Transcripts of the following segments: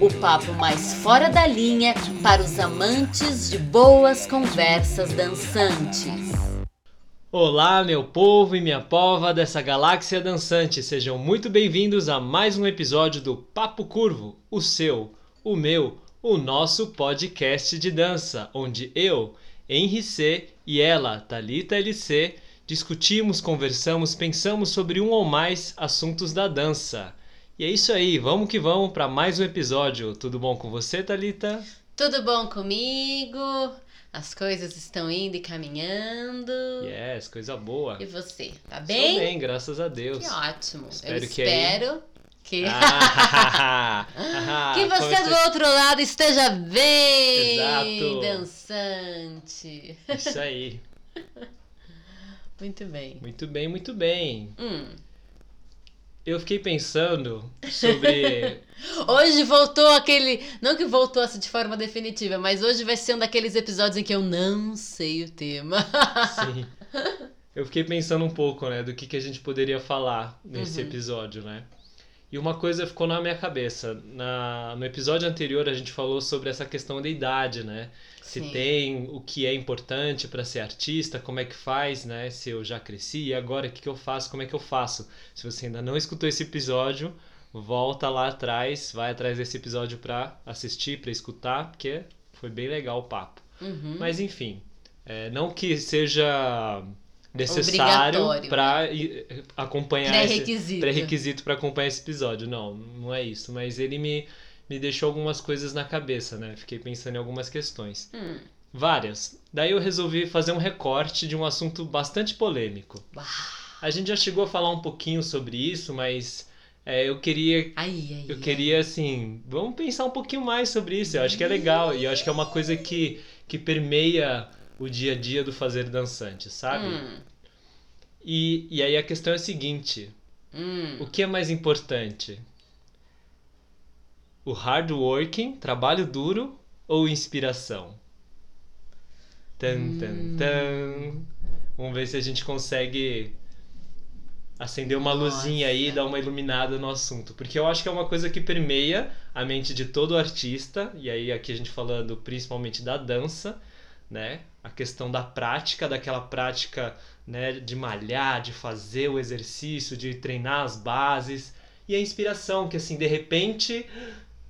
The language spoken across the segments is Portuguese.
o papo mais fora da linha para os amantes de boas conversas dançantes. Olá, meu povo e minha pova dessa galáxia dançante, sejam muito bem-vindos a mais um episódio do Papo Curvo, o seu, o meu, o nosso podcast de dança, onde eu, Henri C e ela, Talita LC, discutimos, conversamos, pensamos sobre um ou mais assuntos da dança. E é isso aí, vamos que vamos para mais um episódio. Tudo bom com você, Talita? Tudo bom comigo? As coisas estão indo e caminhando. Yes, coisa boa. E você, tá Estou bem? bem, graças a Deus. Que ótimo. Espero Eu que aí- espero que, Ah, ah, que você como do outro lado esteja bem Exato. dançante. Isso aí. Muito bem. Muito bem, muito bem. Hum. Eu fiquei pensando sobre. Hoje voltou aquele. Não que voltou assim de forma definitiva, mas hoje vai ser um daqueles episódios em que eu não sei o tema. Sim. Eu fiquei pensando um pouco, né, do que, que a gente poderia falar nesse Uhum. episódio, né? E uma coisa ficou na minha cabeça. Na, no episódio anterior a gente falou sobre essa questão da idade, né? Se Sim. tem o que é importante para ser artista, como é que faz, né? Se eu já cresci e agora o que, que eu faço, como é que eu faço? Se você ainda não escutou esse episódio, volta lá atrás, vai atrás desse episódio para assistir, para escutar, porque foi bem legal o papo. Uhum. Mas enfim, é, não que seja necessário para acompanhar esse Pré-requisito. pré-requisito para acompanhar esse episódio. Não, não é isso. Mas ele me, me deixou algumas coisas na cabeça, né? Fiquei pensando em algumas questões. Hum. Várias. Daí eu resolvi fazer um recorte de um assunto bastante polêmico. Uau. A gente já chegou a falar um pouquinho sobre isso, mas é, eu queria Ai, ai, eu ai. queria, assim, vamos pensar um pouquinho mais sobre isso. Eu acho que é legal. E eu acho que é uma coisa que, que permeia o dia a dia do fazer dançante, sabe? Hum. E, e aí a questão é a seguinte: Hum. o que é mais importante? O hard working, trabalho duro ou inspiração? Tan, tan, tan. Vamos ver se a gente consegue acender uma luzinha aí e Nossa. dar uma iluminada no assunto. Porque eu acho que é uma coisa que permeia a mente de todo artista, e aí aqui a gente falando principalmente da dança, né? A questão da prática, daquela prática, né, de malhar, de fazer o exercício, de treinar as bases, e a inspiração, que assim, de repente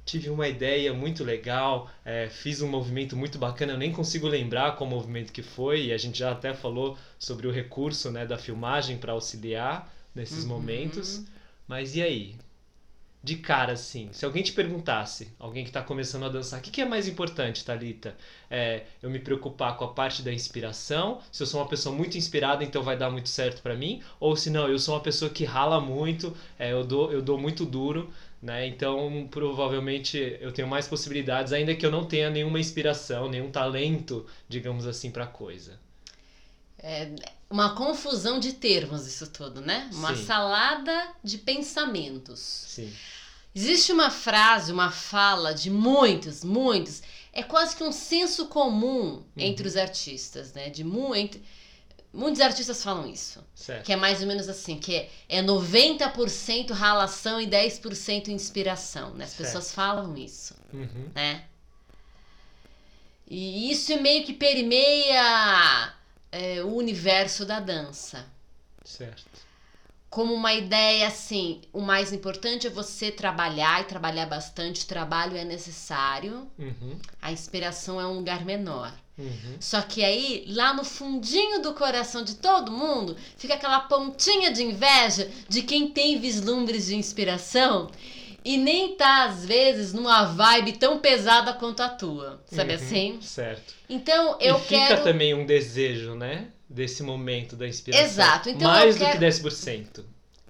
tive uma ideia muito legal, é, fiz um movimento muito bacana, eu nem consigo lembrar qual movimento que foi, e a gente já até falou sobre o recurso né, da filmagem para auxiliar nesses Uhum. momentos. Mas e aí? De cara, assim, se alguém te perguntasse, alguém que está começando a dançar, o que, que é mais importante, Thalita? É, eu me preocupar com a parte da inspiração, se eu sou uma pessoa muito inspirada, então vai dar muito certo para mim, ou se não, eu sou uma pessoa que rala muito, é, eu, dou, eu dou muito duro, né? Então, provavelmente eu tenho mais possibilidades, ainda que eu não tenha nenhuma inspiração, nenhum talento, digamos assim, para coisa. É uma confusão de termos isso tudo, né? Uma Sim. salada de pensamentos. Sim. Existe uma frase, uma fala de muitos, muitos, é quase que um senso comum entre os artistas, né? De mu entre, muitos artistas falam isso, Certo. que é mais ou menos assim, que é, é 90% ralação e 10% inspiração, né? As Certo. pessoas falam isso, Uhum. né? E isso meio que permeia é, o universo da dança Certo. como uma ideia assim, o mais importante é você trabalhar e trabalhar bastante, o trabalho é necessário, Uhum. a inspiração é um lugar menor. Uhum. Só que aí, lá no fundinho do coração de todo mundo, fica aquela pontinha de inveja de quem tem vislumbres de inspiração e nem tá, às vezes, numa vibe tão pesada quanto a tua, sabe Uhum. assim? Certo. Então, eu e fica quero... também um desejo, né? Desse momento da inspiração. Exato, então Mais eu do quero- que 10%.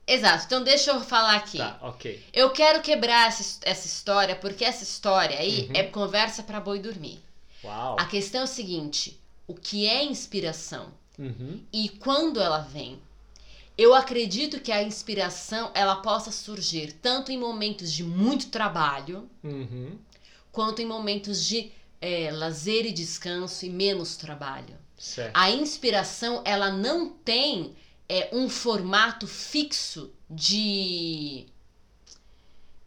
Exato, então deixa eu falar aqui. Tá, ok. Eu quero quebrar essa, essa história, porque essa história aí Uhum. é conversa pra boi dormir. Uau. A questão é o seguinte: o que é inspiração? Uhum. e quando ela vem. Eu acredito que a inspiração ela possa surgir tanto em momentos de muito trabalho, Uhum. quanto em momentos de é, lazer e descanso e menos trabalho. Certo. A inspiração ela não tem é, um formato fixo de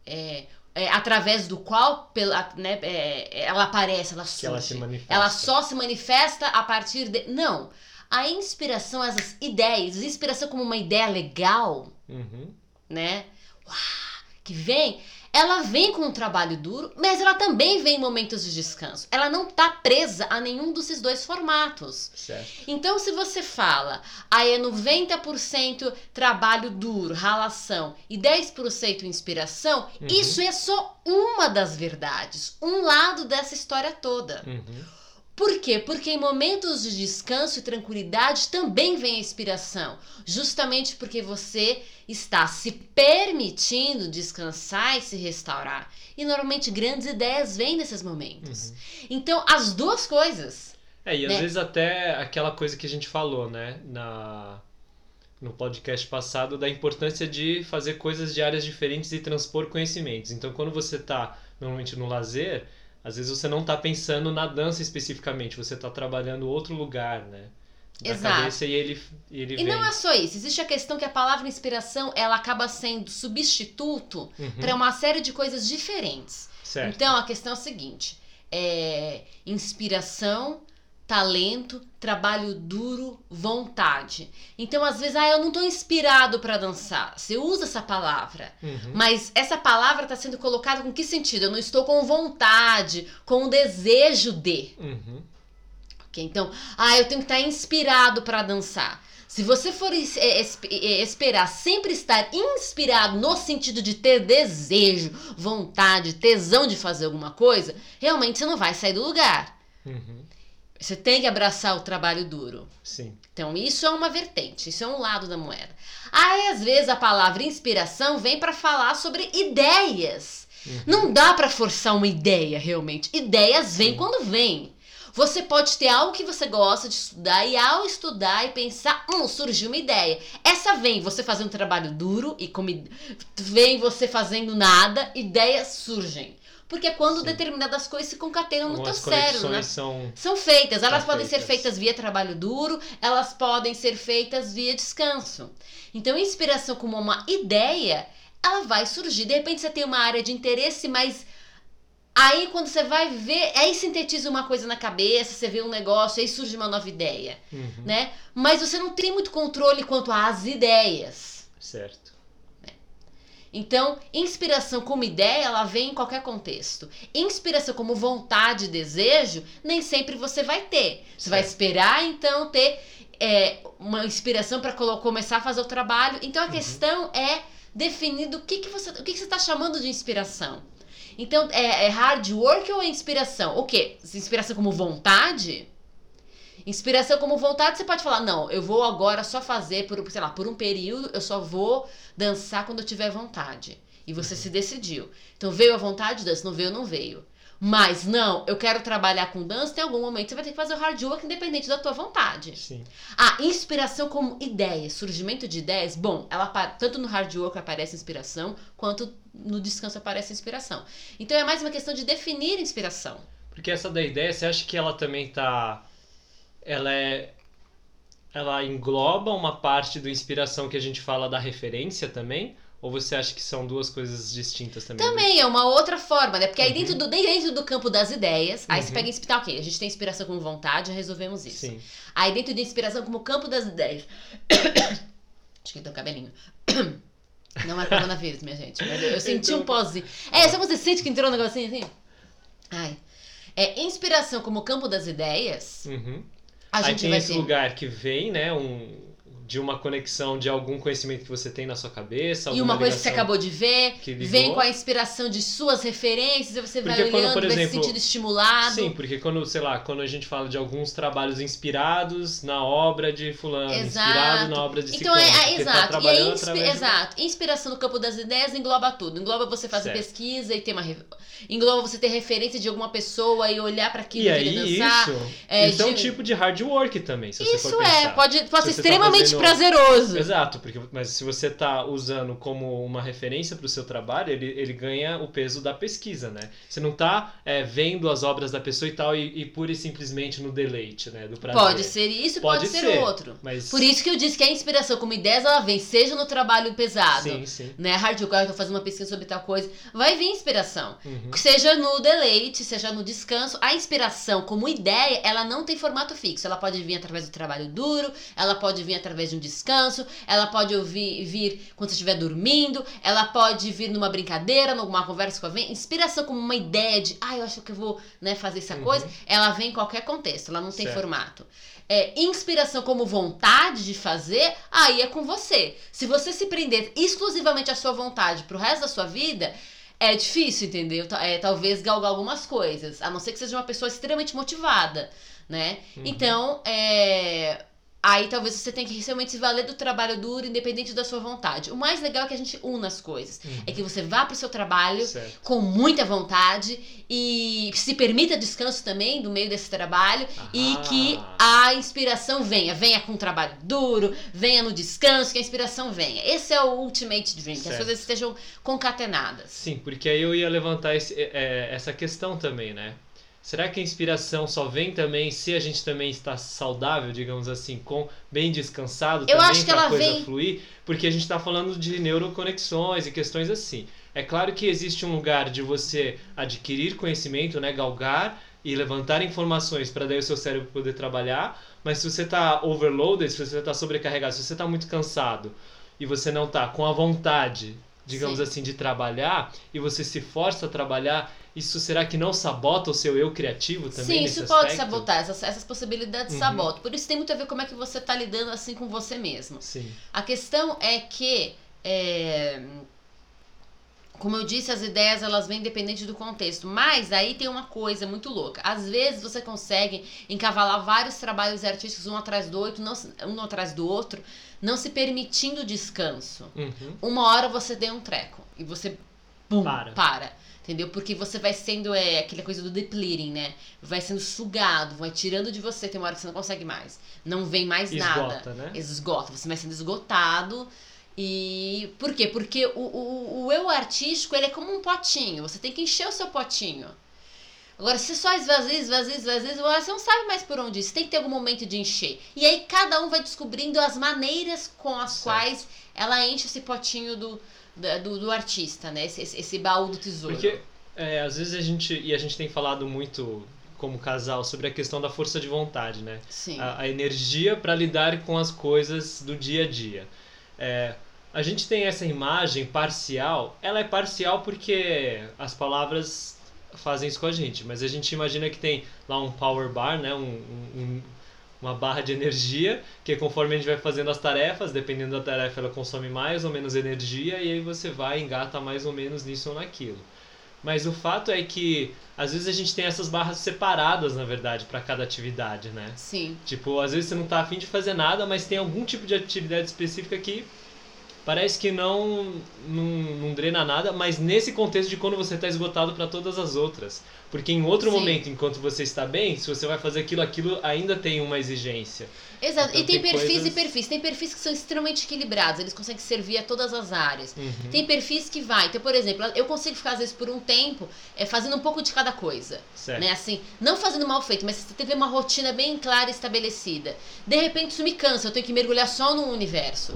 é, é, através do qual pela, né, é, ela aparece, ela surge. Que ela se manifesta. Ela só se manifesta a partir de. Não. A inspiração, essas ideias, a inspiração como uma ideia legal, Uhum. né? Uau, que vem, ela vem com um trabalho duro, mas ela também vem em momentos de descanso. Ela não tá presa a nenhum desses dois formatos. Certo. Então, se você fala, aí é 90% trabalho duro, ralação e 10% inspiração, Uhum. isso é só uma das verdades, um lado dessa história toda. Uhum. Por quê? Porque em momentos de descanso e tranquilidade também vem a inspiração. Justamente porque você está se permitindo descansar e se restaurar. E normalmente grandes ideias vêm nesses momentos. Uhum. Então, as duas coisas. É, e às né? vezes até aquela coisa que a gente falou, né, na, no podcast passado, da importância de fazer coisas de áreas diferentes e transpor conhecimentos. Então, quando você está normalmente no lazer, às vezes você não está pensando na dança especificamente, você está trabalhando outro lugar, né? Da Exato. cabeça e ele, e ele E vem. não é só isso. Existe a questão que a palavra inspiração ela acaba sendo substituto Uhum, para uma série de coisas diferentes. certo. Então a questão é a seguinte: é inspiração, talento, trabalho duro, vontade. Então às vezes ah, eu não estou inspirado para dançar. Você usa essa palavra, Uhum, mas essa palavra está sendo colocada com que sentido? Eu não estou com vontade, com o desejo de. uhum, Ok? Então, ah, eu tenho que estar inspirado para dançar. Se você for é, é, esperar sempre estar inspirado no sentido de ter desejo, vontade, tesão de fazer alguma coisa, realmente você não vai sair do lugar. uhum, Você tem que abraçar o trabalho duro. sim. Então, isso é uma vertente, isso é um lado da moeda. Aí, às vezes, a palavra inspiração vem para falar sobre ideias. Uhum. Não dá para forçar uma ideia, realmente. Ideias vêm Sim. quando vem. Você pode ter algo que você gosta de estudar e ao estudar e pensar, hum, surgiu uma ideia. Essa vem você fazendo trabalho duro e como vem você fazendo nada, ideias surgem. Porque é quando Sim. determinadas coisas se concatenam no teu Algumas cérebro, né? são... São feitas, elas São podem ser feitas. feitas via trabalho duro, elas podem ser feitas via descanso. Então, inspiração como uma ideia, ela vai surgir. De repente você tem uma área de interesse, mas aí quando você vai ver, aí sintetiza uma coisa na cabeça, você vê um negócio, aí surge uma nova ideia, Uhum, né? Mas você não tem muito controle quanto às ideias. Certo. Então, inspiração como ideia, ela vem em qualquer contexto. Inspiração como vontade e desejo, nem sempre você vai ter. Você vai Certo. esperar, então, ter é, uma inspiração para começar a fazer o trabalho. Então, a Uhum. questão é definir do que, que você o que, que você está chamando de inspiração. Então, é, é hard work ou é inspiração? O quê? Inspiração como vontade? Inspiração como vontade, você pode falar, não, eu vou agora só fazer por, sei lá, por um período, eu só vou dançar quando eu tiver vontade. E você se decidiu. Então veio a vontade, dança, não veio, não veio. Mas não, eu quero trabalhar com dança, tem algum momento você vai ter que fazer o hard work independente da tua vontade. Sim. Ah, inspiração como ideia, surgimento de ideias, bom, ela tanto no hard work aparece inspiração, quanto no descanso aparece inspiração. Então é mais uma questão de definir inspiração. Porque essa da ideia, você acha que ela também tá. Ela é. Ela engloba uma parte do inspiração que a gente fala da referência também? Ou você acha que são duas coisas distintas também? Também é uma outra forma, né? Porque aí Uhum. dentro do, dentro do campo das ideias, aí você Uhum. pega inspiração, ok, a gente tem inspiração como vontade, resolvemos isso. Sim. Aí dentro de inspiração como campo das ideias. Acho que tem um cabelinho. Não é coronavírus, minha gente. Mas eu, eu senti um pozinho. É, sabe você sente que entrou um negocinho assim? Ai. É, inspiração como campo das ideias, Uhum. A Aí gente tem vai esse ter. lugar que vem, né? Um de uma conexão de algum conhecimento que você tem na sua cabeça. E uma coisa que você acabou de ver, vem com a inspiração de suas referências, e você vai Porque quando, olhando, por vai se exemplo, sentindo estimulado. Sim, porque quando, sei lá, quando a gente fala de alguns trabalhos inspirados na obra de fulano, inspirado na obra de Então ciclano, é, é, tá exato. e aí, trabalhando inspi- de- exato. Inspiração no campo das ideias engloba tudo. Engloba você fazer Certo. pesquisa e ter uma. Engloba você ter referência de alguma pessoa e olhar para aquilo E e aí, querer dançar. isso, é, isso é um de- tipo de hard work também, se você Isso for é, pensar. pode, pode Se ser você tá extremamente prazeroso. Exato, porque, mas se você está usando como uma referência para o seu trabalho, ele, ele ganha o peso da pesquisa, né? Você não está vendo as obras da pessoa e tal, e, e pura e simplesmente no deleite, né? Do prazer. Pode ser isso, pode, Pode ser, ser. outro. Mas, Por isso que eu disse que a inspiração como ideias ela vem, seja no trabalho pesado, Sim, sim. né? Hardcore, eu tô fazendo uma pesquisa sobre tal coisa, vai vir inspiração. Uhum. Seja no deleite, seja no descanso, a inspiração como ideia, ela não tem formato fixo. Ela pode vir através do trabalho duro, ela pode vir através de um descanso, ela pode ouvir, vir quando você estiver dormindo, ela pode vir numa brincadeira, numa conversa com alguém. Inspiração como uma ideia de, ah, eu acho que eu vou né, fazer essa Uhum. coisa, ela vem em qualquer contexto, ela não tem Certo. formato. É, inspiração como vontade de fazer, aí é com você. Se você se prender exclusivamente à sua vontade pro resto da sua vida, é difícil, entendeu? É, talvez galgar algumas coisas, a não ser que seja uma pessoa extremamente motivada, né? Uhum. Então, é. Aí talvez você tenha que realmente se valer do trabalho duro, independente da sua vontade. O mais legal é que a gente una as coisas. Uhum. É que você vá pro seu trabalho Certo. com muita vontade e se permita descanso também do meio desse trabalho e Ah. que a inspiração venha. Venha com um trabalho duro, venha no descanso, que a inspiração venha. Esse é o ultimate dream, que as Certo. coisas estejam concatenadas. Sim, porque aí eu ia levantar esse- é, essa questão também, né? Será que a inspiração só vem também se a gente também está saudável, digamos assim, com bem descansado Eu também acho que pra ela coisa vem- fluir? Porque a gente está falando de neuroconexões e questões assim. É claro que existe um lugar de você adquirir conhecimento, né, galgar e levantar informações para daí o seu cérebro poder trabalhar, mas se você está overloaded, se você está sobrecarregado, se você está muito cansado e você não está com a vontade, digamos Sim. assim, de trabalhar e você se força a trabalhar, isso será que não sabota o seu eu criativo também Sim, isso pode aspecto? sabotar, essas, essas possibilidades Uhum. sabotam. Por isso tem muito a ver como é que você tá lidando assim com você mesmo. Sim. A questão é que, é, como eu disse, as ideias elas vêm independente do contexto. Mas aí tem uma coisa muito louca. Às vezes você consegue encavalar vários trabalhos artísticos um atrás do outro, não, se- um atrás do outro, não se permitindo descanso. Uhum. Uma hora você deu um treco e você bum, Para. para. Entendeu? Porque você vai sendo é, aquela coisa do depleting, né? Vai sendo sugado, vai tirando de você. Tem uma hora que você não consegue mais. Não vem mais nada Esgota, né? esgota, você vai sendo esgotado. E por quê? Porque o, o, o eu artístico ele é como um potinho, você tem que encher o seu potinho. Agora, se só esvazia, esvazia, esvazia, você não sabe mais por onde ir, você tem que ter algum momento de encher. E aí cada um vai descobrindo as maneiras com as Certo. quais ela enche esse potinho do, do, do artista, né? Esse, esse, esse baú do tesouro. Porque é, às vezes a gente e a gente tem falado muito como casal sobre a questão da força de vontade, né? Sim. a, a energia para lidar com as coisas do dia a dia. É, a gente tem essa imagem parcial, ela é parcial porque as palavras fazem isso com a gente, mas a gente imagina que tem lá um power bar, né, um, um- um- uma barra de energia, que conforme a gente vai fazendo as tarefas, dependendo da tarefa, ela consome mais ou menos energia, e aí você vai engata mais ou menos nisso ou naquilo. Mas o fato é que às vezes a gente tem essas barras separadas, na verdade, para cada atividade, né? Sim. Tipo, às vezes você não tá afim de fazer nada, mas tem algum tipo de atividade específica que parece que não, não, não drena nada, mas nesse contexto de quando você tá esgotado para todas as outras. Porque em outro Sim. momento, enquanto você está bem, se você vai fazer aquilo, aquilo ainda tem uma exigência. Exato. Então e tem, tem perfis coisas- e perfis. Tem perfis que são extremamente equilibrados, eles conseguem servir a todas as áreas. Uhum. Tem perfis que vai. Então, por exemplo, eu consigo ficar, às vezes, por um tempo, é, fazendo um pouco de cada coisa. Certo. Né? Assim, não fazendo mal feito, mas você teve uma rotina bem clara e estabelecida. De repente, isso me cansa, eu tenho que mergulhar só num universo.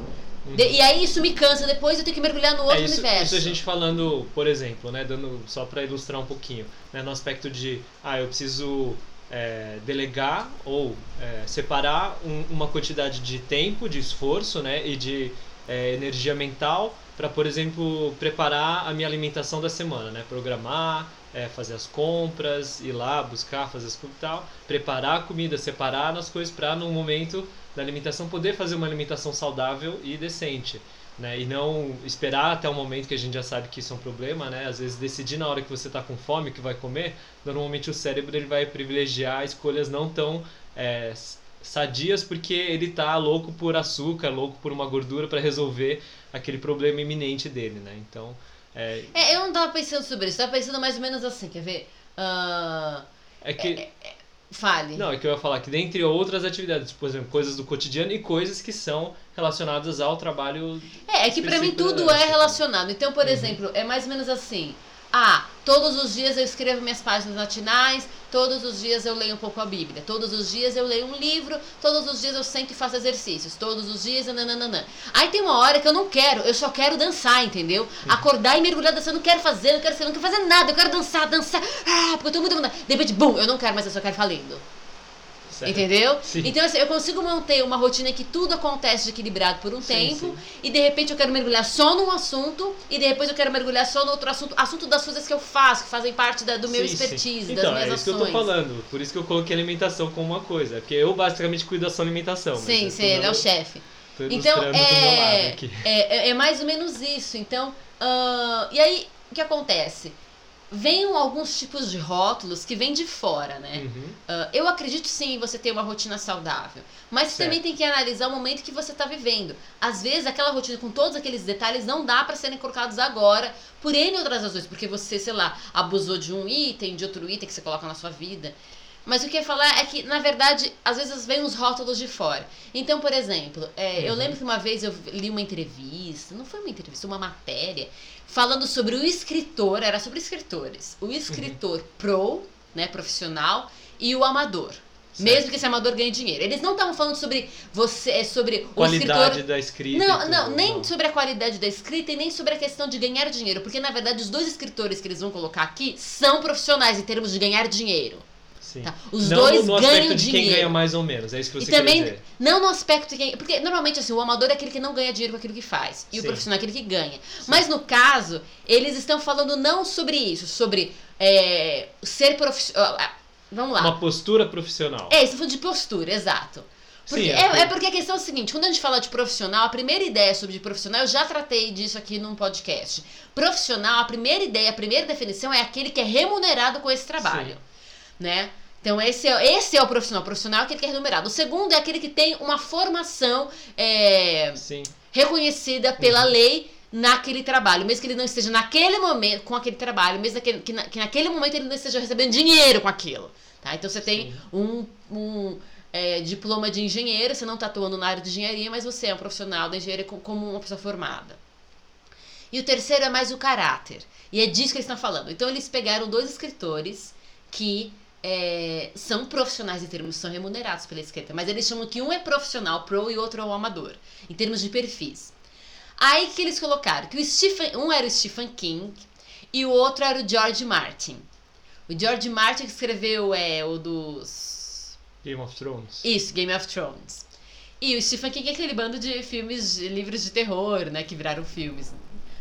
De- e aí, isso me cansa, depois eu tenho que mergulhar no outro Uhum. É, isso, universo. isso a gente falando, por exemplo, né, dando só para ilustrar um pouquinho, né, no aspecto de, ah, eu preciso é, delegar ou é, separar um- uma quantidade de tempo, de esforço, né, e de é, energia mental para, por exemplo, preparar a minha alimentação da semana, né, programar é, fazer as compras, ir lá buscar, fazer as coisas e tal, preparar a comida, separar as coisas para no momento da alimentação poder fazer uma alimentação saudável e decente. Né? E não esperar até o momento que a gente já sabe que isso é um problema, né? Às vezes decidir na hora que você está com fome que vai comer, normalmente o cérebro ele vai privilegiar escolhas não tão é, sadias porque ele tá louco por açúcar, louco por uma gordura para resolver aquele problema iminente dele, né? Então é... é, eu não tava pensando sobre isso, tava pensando mais ou menos assim, quer ver? Uh... É que. É, é, fale. Não, é que eu ia falar que dentre outras atividades, por exemplo, coisas do cotidiano e coisas que são relacionadas ao trabalho. É, é que para mim tudo é relacionado. Então, por uhum. exemplo, é mais ou menos assim. Ah, todos os dias eu escrevo minhas páginas matinais, todos os dias eu leio um pouco a Bíblia, todos os dias eu leio um livro, todos os dias eu sento e faço exercícios, todos os dias, nananana. Aí tem uma hora que eu não quero, eu só quero dançar, entendeu? Acordar e mergulhar dançando, eu não quero fazer, não quero, não quero fazer nada, eu quero dançar, dançar, ah, porque eu tô muito. De repente, bum, eu não quero, mas eu só quero ficar lendo. Certo. Entendeu? Sim. Então, assim, eu consigo manter uma rotina que tudo acontece equilibrado por um sim, tempo, sim. e de repente eu quero mergulhar só num assunto, e depois eu quero mergulhar só no outro assunto, assunto das coisas que eu faço, que fazem parte da, do meu expertise, então, das minhas é ações. isso que eu tô falando. Por isso que eu coloquei alimentação como uma coisa. Porque eu basicamente cuido da sua alimentação. Sim, sim, ele é o chefe. Então, é, é, é, é mais ou menos isso. Então, uh, e aí, o que acontece? Vem alguns tipos de rótulos que vêm de fora, né? Uhum. Uh, eu acredito sim em você ter uma rotina saudável, mas você também tem que analisar o momento que você está vivendo. Às vezes, aquela rotina com todos aqueles detalhes não dá para serem colocados agora, por N outras razões, porque você, sei lá, abusou de um item, de outro item que você coloca na sua vida. Mas o que eu ia falar é que, na verdade, às vezes vem uns rótulos de fora. Então, por exemplo, é, uhum. eu lembro que uma vez eu li uma entrevista, não foi uma entrevista, uma matéria, falando sobre o escritor, era sobre escritores. O escritor uhum. pro, né, profissional, e o amador. Certo. Mesmo que esse amador ganhe dinheiro. Eles não estavam falando sobre você, é sobre qualidade o escritor. da escrita. Não, não, nem não. sobre a qualidade da escrita e nem sobre a questão de ganhar dinheiro, porque na verdade os dois escritores que eles vão colocar aqui são profissionais em termos de ganhar dinheiro. Sim. Tá? Os não dois no ganham de dinheiro. quem ganha mais ou menos, é isso que você e também, dizer. Não no aspecto de quem. Porque normalmente assim, o amador é aquele que não ganha dinheiro com aquilo que faz. E Sim. o profissional é aquele que ganha. Sim. Mas no caso, eles estão falando não sobre isso, sobre é, ser profissional. Vamos lá. Uma postura profissional. É, isso foi de postura, exato. Porque, Sim, é, é, é, porque a questão é a seguinte: quando a gente fala de profissional, a primeira ideia sobre profissional, eu já tratei disso aqui num podcast. Profissional, a primeira ideia, a primeira definição é aquele que é remunerado com esse trabalho. Sim. Né? Então, esse é, esse é o profissional. O profissional é aquele que é remunerado. O segundo é aquele que tem uma formação é, reconhecida pela uhum. lei naquele trabalho, mesmo que ele não esteja naquele momento com aquele trabalho, mesmo que, que, na, que naquele momento ele não esteja recebendo dinheiro com aquilo. Tá? Então você tem Sim. um, um é, diploma de engenheiro, você não está atuando na área de engenharia, mas você é um profissional da engenharia como uma pessoa formada. E o terceiro é mais o caráter. E é disso que eles estão falando. Então eles pegaram dois escritores que é, são profissionais em termos, são remunerados pela escrita, mas eles chamam que um é profissional, pro, e outro é o amador, em termos de perfis. Aí que eles colocaram que o Stephen, um era o Stephen King e o outro era o George Martin. O George Martin que escreveu é o dos Game of Thrones. Isso, Game of Thrones. E o Stephen King é aquele bando de filmes, de livros de terror, né, que viraram filmes.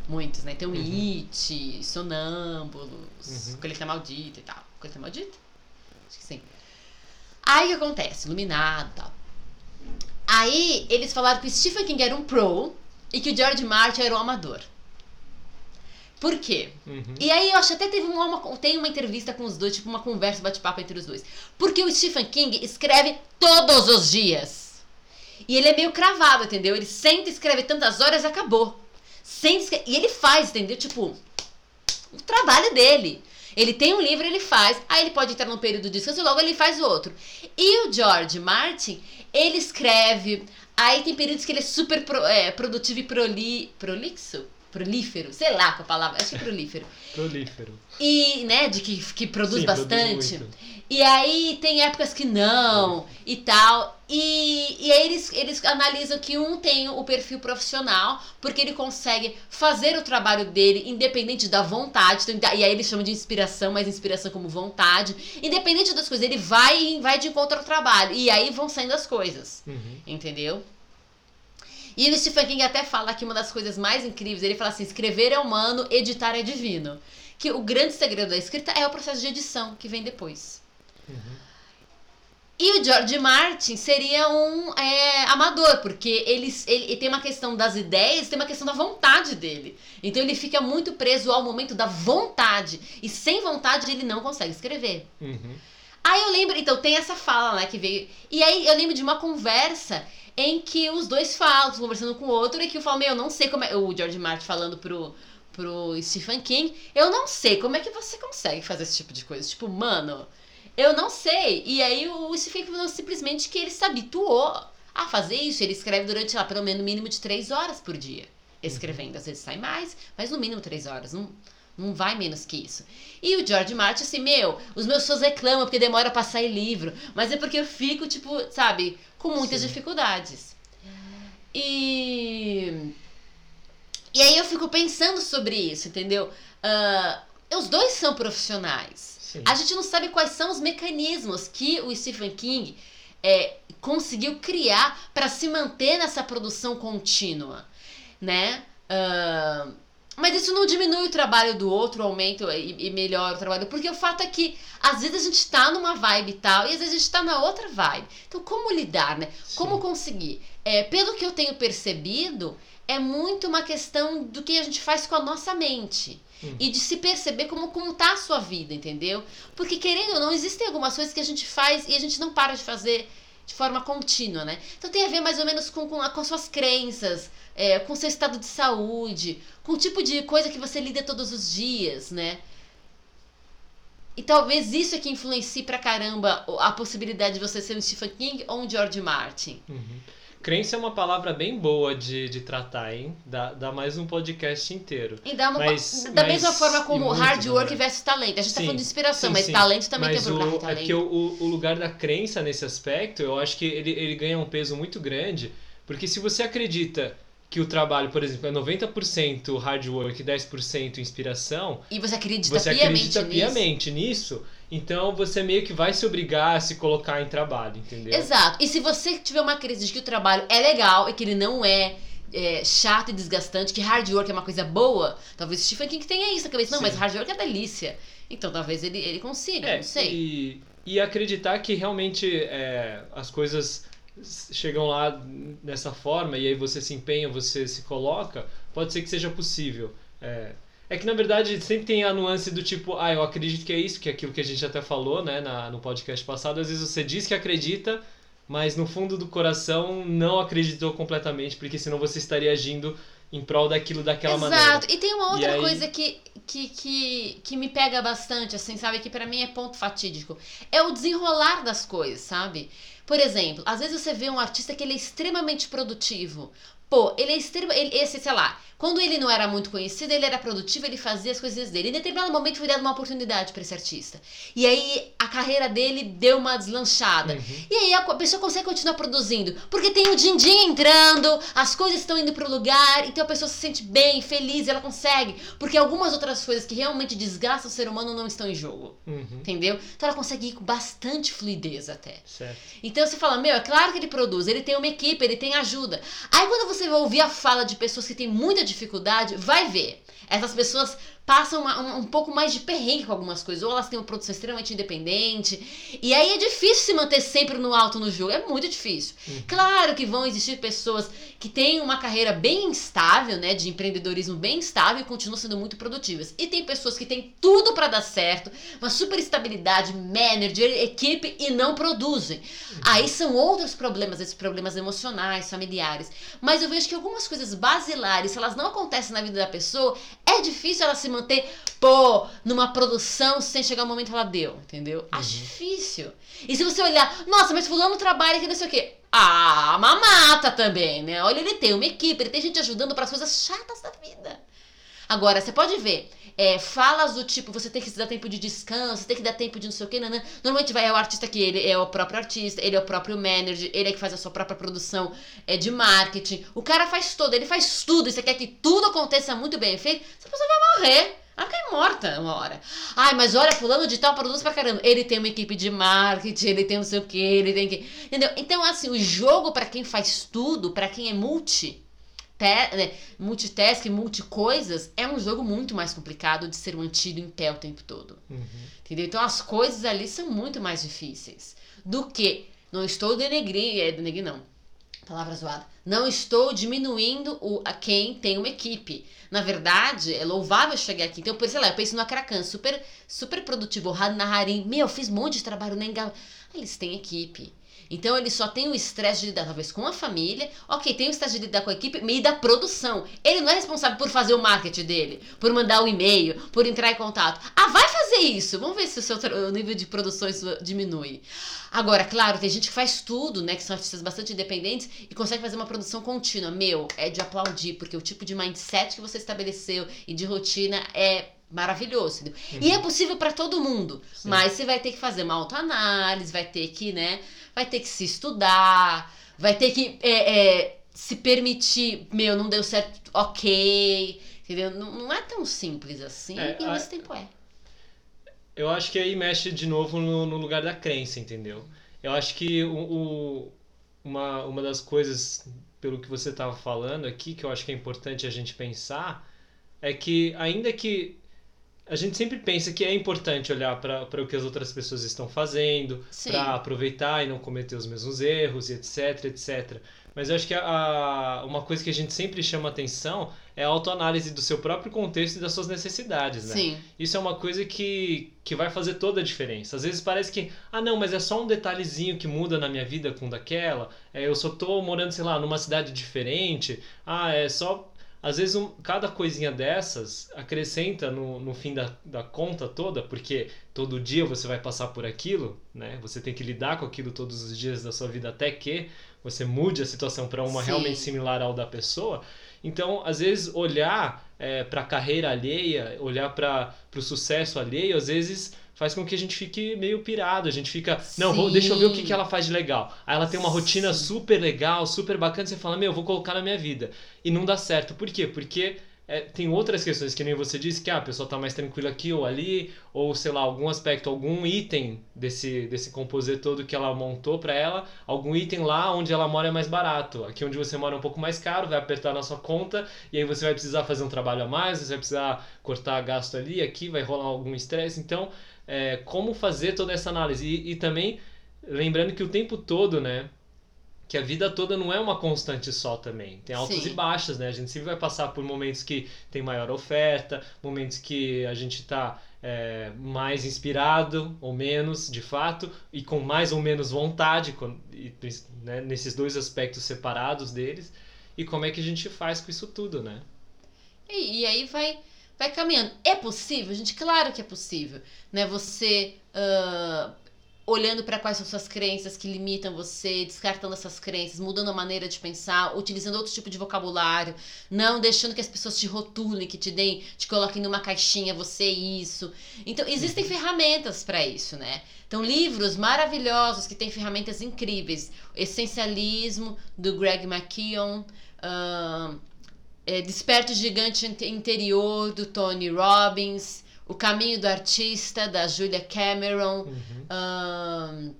Muitos, né? Tem o uhum. It, Sonâmbulos, uhum. Colheita Maldita e tal. Colheita Maldita? Acho que sim. Aí o que acontece? Iluminado e tal. Aí eles falaram que o Stephen King era um pro e que o George Martin era um amador. Por quê? Uhum. E aí eu acho até teve uma, tem uma entrevista com os dois, tipo uma conversa, bate-papo entre os dois. Porque o Stephen King escreve todos os dias. E ele é meio cravado, entendeu? Ele senta, escreve tantas horas e acabou. Senta, e ele faz, entendeu? Tipo, o trabalho dele. Ele tem um livro, ele faz, aí ele pode entrar num período de descanso e logo ele faz outro. E o George Martin, ele escreve, aí tem períodos que ele é super pro, é, produtivo e proli, prolixo? Prolífero, sei lá qual a palavra, acho que é prolífero. prolífero. E, né, de que, que produz Sim, bastante. Produz e aí tem épocas que não e tal. E, e aí eles, eles analisam que um tem o perfil profissional, porque ele consegue fazer o trabalho dele independente da vontade. Então, e aí eles chamam de inspiração, mas inspiração como vontade. Independente das coisas, ele vai vai de encontro ao trabalho. E aí vão saindo as coisas. Uhum. Entendeu? E o Stephen King até fala que uma das coisas mais incríveis, ele fala assim, escrever é humano, editar é divino. que o grande segredo da escrita é o processo de edição que vem depois. Uhum. E o George Martin seria um é, amador, porque ele, ele, ele, tem uma questão das ideias, tem uma questão da vontade dele. Então ele fica muito preso ao momento da vontade. E sem vontade ele não consegue escrever. Uhum. Aí eu lembro, então tem essa fala, né, que veio. E aí eu lembro de uma conversa em que os dois falam, conversando com o outro, e que o fala, meu, eu não sei como é. O George Martin falando pro, pro Stephen King, eu não sei como é que você consegue fazer esse tipo de coisa. Tipo, mano eu não sei. E aí o Stephen falou simplesmente que ele se habituou a fazer isso. Ele escreve durante, lá, pelo menos mínimo de três horas por dia. Escrevendo. Às vezes sai mais, mas no mínimo três horas. Não, não vai menos que isso. E o George Martin, assim, meu, os meus fãs reclamam porque demora pra sair livro. Mas é porque eu fico, tipo, sabe, com muitas Sim. dificuldades. E. E aí eu fico pensando sobre isso, entendeu? Uh, os dois são profissionais. Sim. A gente não sabe quais são os mecanismos que o Stephen King é, conseguiu criar para se manter nessa produção contínua, né? Uh, mas isso não diminui o trabalho do outro, aumenta e, e, melhora o trabalho. Porque o fato é que, às vezes, a gente tá numa vibe e tal, e às vezes a gente tá na outra vibe. Então, como lidar, né? Sim. Como conseguir? É, pelo que eu tenho percebido, é muito uma questão do que a gente faz com a nossa mente. Hum. E de se perceber como, como tá a sua vida, entendeu? Porque, querendo ou não, existem algumas coisas que a gente faz e a gente não para de fazer de forma contínua, né? Então tem a ver mais ou menos com, com, com suas crenças, é, com seu estado de saúde, com o tipo de coisa que você lida todos os dias, né? E talvez isso é que influencie pra caramba a possibilidade de você ser um Stephen King ou um George Martin. Uhum. Crença é uma palavra bem boa de, de tratar, hein? Dá, dá mais um podcast inteiro. E dá uma, mas, da mas, mesma forma como hard work né? versus talento. A gente sim, tá falando de inspiração, sim, mas sim. talento também mas tem um problema. O, é que o, o lugar da crença nesse aspecto, eu acho que ele, ele ganha um peso muito grande, porque se você acredita que o trabalho, por exemplo, é 90% hard work e 10% inspiração. E você acredita você piamente acredita nisso. piamente nisso então você meio que vai se obrigar a se colocar em trabalho, entendeu? Exato. E se você tiver uma crise de que o trabalho é legal e que ele não é, é chato e desgastante, que hard work é uma coisa boa, talvez Stephen King tenha isso na cabeça. Não, Sim. mas hard work é delícia. Então talvez ele, ele consiga, é, não sei. E, e acreditar que realmente é, as coisas chegam lá dessa forma e aí você se empenha, você se coloca, pode ser que seja possível. É, é que na verdade sempre tem a nuance do tipo, ah, eu acredito que é isso, que é aquilo que a gente até falou, né, na, no podcast passado. Às vezes você diz que acredita, mas no fundo do coração não acreditou completamente, porque senão você estaria agindo em prol daquilo daquela Exato. maneira. Exato. E tem uma outra aí... coisa que, que, que, que me pega bastante, assim, sabe? Que para mim é ponto fatídico. É o desenrolar das coisas, sabe? Por exemplo, às vezes você vê um artista que ele é extremamente produtivo. Pô, ele é extremamente. Ele, esse, sei lá, quando ele não era muito conhecido, ele era produtivo, ele fazia as coisas dele. Em determinado momento foi dado uma oportunidade para esse artista. E aí a carreira dele deu uma deslanchada. Uhum. E aí a pessoa consegue continuar produzindo. Porque tem o din-din entrando, as coisas estão indo pro lugar, então a pessoa se sente bem, feliz, ela consegue. Porque algumas outras coisas que realmente desgastam o ser humano não estão em jogo. Uhum. Entendeu? Então ela consegue ir com bastante fluidez até. Certo. Então você fala, meu, é claro que ele produz, ele tem uma equipe, ele tem ajuda. Aí quando você vai ouvir a fala de pessoas que têm muita dificuldade, vai ver. Essas pessoas passam uma, um, um, pouco mais de perrengue com algumas coisas. Ou elas têm uma produção extremamente independente. E aí é difícil se manter sempre no alto no jogo. É muito difícil. Uhum. Claro que vão existir pessoas que têm uma carreira bem estável, né? De empreendedorismo bem estável e continuam sendo muito produtivas. E tem pessoas que têm tudo para dar certo, uma super estabilidade, manager, equipe e não produzem. Uhum. Aí são outros problemas, esses problemas emocionais, familiares. Mas eu vejo que algumas coisas basilares, se elas não acontecem na vida da pessoa, é difícil ela se manter, pô, numa produção sem chegar o momento que ela deu, entendeu? Uhum. Acho difícil. E se você olhar, nossa, mas fulano trabalha que não sei o quê. Ah, mamata também, né? Olha, ele tem uma equipe, ele tem gente ajudando para as coisas chatas da vida. Agora, você pode ver, é, falas do tipo, você tem que dar tempo de descanso, você tem que dar tempo de não sei o que, nanã. normalmente vai é o artista que ele é o próprio artista, ele é o próprio manager, ele é que faz a sua própria produção é, de marketing. O cara faz todo, ele faz tudo, e você quer que tudo aconteça muito bem feito, essa pessoa vai morrer. Ela cai morta uma hora. Ai, mas olha, fulano de tal produz pra caramba. Ele tem uma equipe de marketing, ele tem não sei o que, ele tem que. Entendeu? Então, assim, o jogo para quem faz tudo, para quem é multi, multitask, multicoisas, é um jogo muito mais complicado de ser mantido em pé o tempo todo. Uhum. Entendeu? Então as coisas ali são muito mais difíceis do que. Não estou denegrindo, é denegrindo não. Palavra zoada. Não estou diminuindo o, a quem tem uma equipe. Na verdade, é louvável chegar aqui. Então, por sei lá, eu penso no Akrakan, super, super produtivo, o na Harim. Meu, fiz um monte de trabalho na Engal. Eles têm equipe. Então ele só tem o estresse de lidar talvez com a família, ok, tem o estresse de lidar com a equipe e da produção. Ele não é responsável por fazer o marketing dele, por mandar o e-mail, por entrar em contato. Ah, vai fazer isso! Vamos ver se o seu o nível de produções diminui. Agora, claro, tem gente que faz tudo, né? Que são artistas bastante independentes e consegue fazer uma produção contínua. Meu, é de aplaudir, porque o tipo de mindset que você estabeleceu e de rotina é maravilhoso. Uhum. E é possível para todo mundo. Sim. Mas você vai ter que fazer uma autoanálise, vai ter que, né? vai ter que se estudar, vai ter que é, é, se permitir, meu, não deu certo, ok, entendeu? Não, não é tão simples assim é, e ao mesmo tempo é. Eu acho que aí mexe de novo no, no lugar da crença, entendeu? Eu acho que o, o, uma, uma das coisas, pelo que você estava falando aqui, que eu acho que é importante a gente pensar, é que ainda que a gente sempre pensa que é importante olhar para o que as outras pessoas estão fazendo, para aproveitar e não cometer os mesmos erros, etc, etc. Mas eu acho que a, a, uma coisa que a gente sempre chama atenção é a autoanálise do seu próprio contexto e das suas necessidades, né? Sim. Isso é uma coisa que, que vai fazer toda a diferença. Às vezes parece que, ah não, mas é só um detalhezinho que muda na minha vida com daquela, é, eu só tô morando, sei lá, numa cidade diferente, ah, é só às vezes um, cada coisinha dessas acrescenta no, no fim da, da conta toda, porque todo dia você vai passar por aquilo, né? Você tem que lidar com aquilo todos os dias da sua vida até que você mude a situação para uma Sim. realmente similar ao da pessoa. Então, às vezes, olhar é, para a carreira alheia, olhar para o sucesso alheio, às vezes faz com que a gente fique meio pirado. A gente fica, não, vou, deixa eu ver o que, que ela faz de legal. Aí ela tem uma rotina Sim. super legal, super bacana, você fala, meu, eu vou colocar na minha vida. E não dá certo. Por quê? Porque é, tem outras questões que nem você disse que ah, a pessoa está mais tranquila aqui ou ali, ou sei lá, algum aspecto, algum item desse, desse composite todo que ela montou para ela, algum item lá onde ela mora é mais barato. Aqui onde você mora é um pouco mais caro, vai apertar na sua conta e aí você vai precisar fazer um trabalho a mais, você vai precisar cortar gasto ali, aqui vai rolar algum estresse. Então, é, como fazer toda essa análise. E, e também lembrando que o tempo todo, né? que a vida toda não é uma constante só também. Tem altos Sim. e baixas, né? A gente sempre vai passar por momentos que tem maior oferta, momentos que a gente está é, mais inspirado ou menos, de fato, e com mais ou menos vontade, e, né? nesses dois aspectos separados deles. E como é que a gente faz com isso tudo, né? E, e aí vai vai caminhando. É possível, gente? Claro que é possível. Né? Você uh, olhando para quais são suas crenças que limitam você, descartando essas crenças, mudando a maneira de pensar, utilizando outro tipo de vocabulário, não deixando que as pessoas te rotulem, que te deem, te coloquem numa caixinha, você isso. Então, existem uhum. ferramentas para isso, né? Então, livros maravilhosos que têm ferramentas incríveis. Essencialismo, do Greg McKeown. Uh, é, Desperta o Gigante Interior, do Tony Robbins, O Caminho do Artista, da Julia Cameron, uhum. um,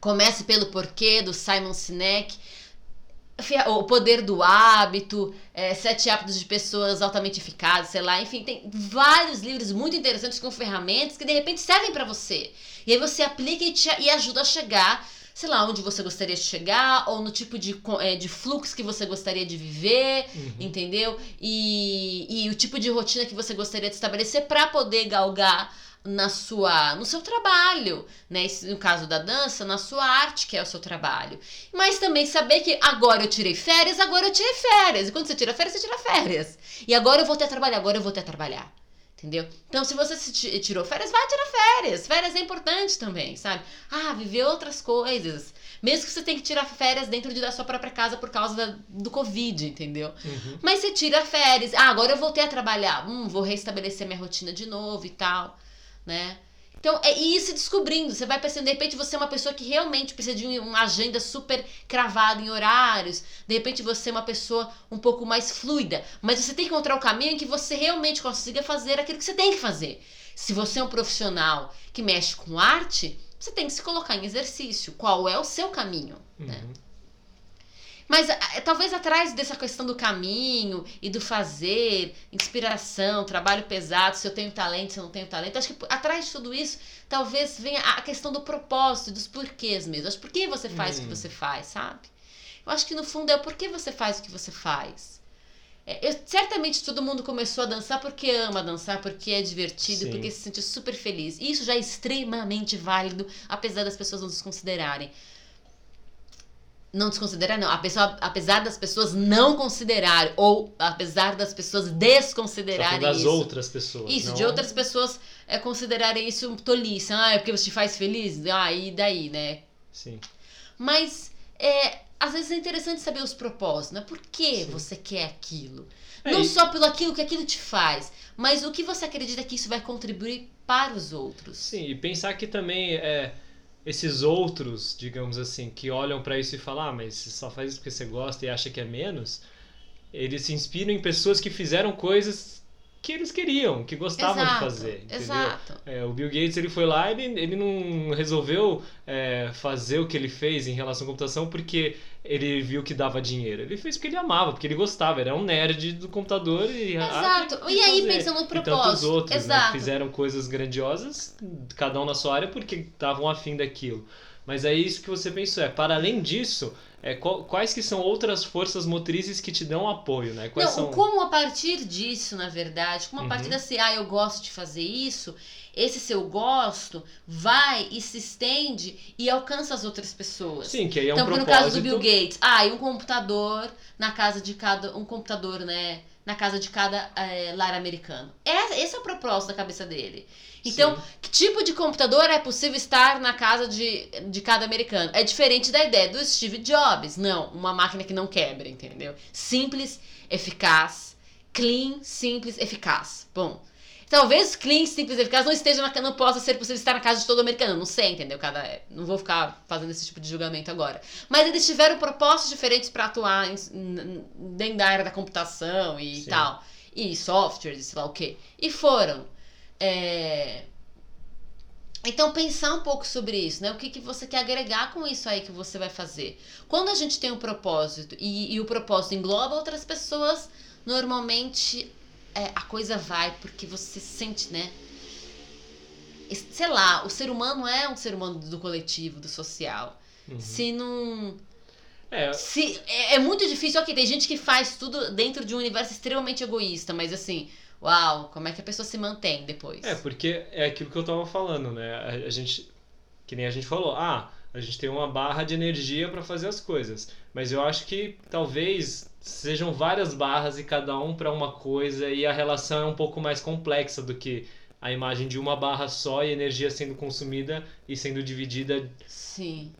Comece pelo Porquê, do Simon Sinek, O Poder do Hábito, é, Sete Hábitos de Pessoas Altamente Eficazes, sei lá, enfim, tem vários livros muito interessantes com ferramentas que de repente servem para você. E aí você aplica e, te, e ajuda a chegar sei lá, onde você gostaria de chegar, ou no tipo de, é, de fluxo que você gostaria de viver, uhum. entendeu? E, e o tipo de rotina que você gostaria de estabelecer para poder galgar na sua no seu trabalho, né? No caso da dança, na sua arte, que é o seu trabalho. Mas também saber que agora eu tirei férias, agora eu tirei férias. E quando você tira férias, você tira férias. E agora eu vou ter a trabalhar, agora eu vou ter a trabalhar. Entendeu? Então, se você se tirou férias, vai tirar férias. Férias é importante também, sabe? Ah, viver outras coisas. Mesmo que você tenha que tirar férias dentro de, da sua própria casa por causa da, do Covid, entendeu? Uhum. Mas você tira férias. Ah, agora eu voltei a trabalhar. Hum, vou restabelecer minha rotina de novo e tal, né? Então, é ir se descobrindo. Você vai pensando, de repente você é uma pessoa que realmente precisa de uma agenda super cravada em horários. De repente você é uma pessoa um pouco mais fluida. Mas você tem que encontrar o caminho em que você realmente consiga fazer aquilo que você tem que fazer. Se você é um profissional que mexe com arte, você tem que se colocar em exercício. Qual é o seu caminho, né? uhum. né? Mas é, talvez atrás dessa questão do caminho e do fazer, inspiração, trabalho pesado, se eu tenho talento, se eu não tenho talento, acho que atrás de tudo isso, talvez venha a questão do propósito, dos porquês mesmo. Acho por que você faz hum. o que hum. você faz, sabe? Eu acho que no fundo é o porquê você faz o que você faz. É, eu, certamente todo mundo começou a dançar porque ama dançar, porque é divertido, Sim. porque se sente super feliz. E isso já é extremamente válido, apesar das pessoas não desconsiderarem. Não desconsiderar, não. A pessoa, apesar das pessoas não considerarem, ou apesar das pessoas desconsiderarem das isso. das outras pessoas. Isso, não... de outras pessoas é, considerarem isso tolice. Ah, é porque você te faz feliz? Ah, e daí, né? Sim. Mas é, às vezes é interessante saber os propósitos, né? Por que Sim. você quer aquilo? É Não isso. só pelo aquilo que aquilo te faz, mas o que você acredita que isso vai contribuir para os outros. Sim, e pensar que também é, esses outros, digamos assim, que olham para isso e falam, ah, mas você só faz isso porque você gosta e acha que é menos, eles se inspiram em pessoas que fizeram coisas que eles queriam, que gostavam exato, de fazer. Entendeu? Exato. É, o Bill Gates ele foi lá e ele, ele não resolveu é, fazer o que ele fez em relação à computação porque ele viu que dava dinheiro. Ele fez porque ele amava, porque ele gostava, era um nerd do computador e Exato. Ah, e aí fazer. pensando no propósito. E tantos outros né, Exato. Né, fizeram coisas grandiosas, cada um na sua área porque estavam afim daquilo. Mas é isso que você pensou, é para além disso, é, quais que são outras forças motrizes que te dão apoio, né? Quais Não, são... como a partir disso, na verdade, como a uhum. partir desse, ah, eu gosto de fazer isso, esse seu gosto vai e se estende e alcança as outras pessoas. Sim, que aí é um então, propósito... no caso do Bill Gates, ah, e um computador na casa de cada, um computador, né, na casa de cada é, lar americano. É, esse é o propósito da cabeça dele. Então, Sim. que tipo de computador é possível estar na casa de, de cada americano? É diferente da ideia do Steve Jobs. Não, uma máquina que não quebra, entendeu? Simples, eficaz, clean, simples, eficaz. Bom, talvez clean, simples, eficaz não esteja na, não possa ser possível estar na casa de todo americano. Não sei, entendeu? Cada, não vou ficar fazendo esse tipo de julgamento agora. Mas eles tiveram propostas diferentes para atuar em, dentro da área da computação e Sim. tal. E softwares, sei lá o quê. E foram. É... Então, pensar um pouco sobre isso, né? O que, que você quer agregar com isso aí que você vai fazer. Quando a gente tem um propósito e, e o propósito engloba outras pessoas, normalmente é, a coisa vai porque você sente, né? Sei lá, o ser humano é um ser humano do coletivo, do social. Uhum. Se não. É. Se, é, é muito difícil. Ok, tem gente que faz tudo dentro de um universo extremamente egoísta, mas assim uau, como é que a pessoa se mantém depois? É, porque é aquilo que eu tava falando, né? A, a gente, que nem a gente falou, ah, a gente tem uma barra de energia para fazer as coisas, mas eu acho que talvez sejam várias barras e cada um para uma coisa e a relação é um pouco mais complexa do que a imagem de uma barra só e energia sendo consumida e sendo dividida Sim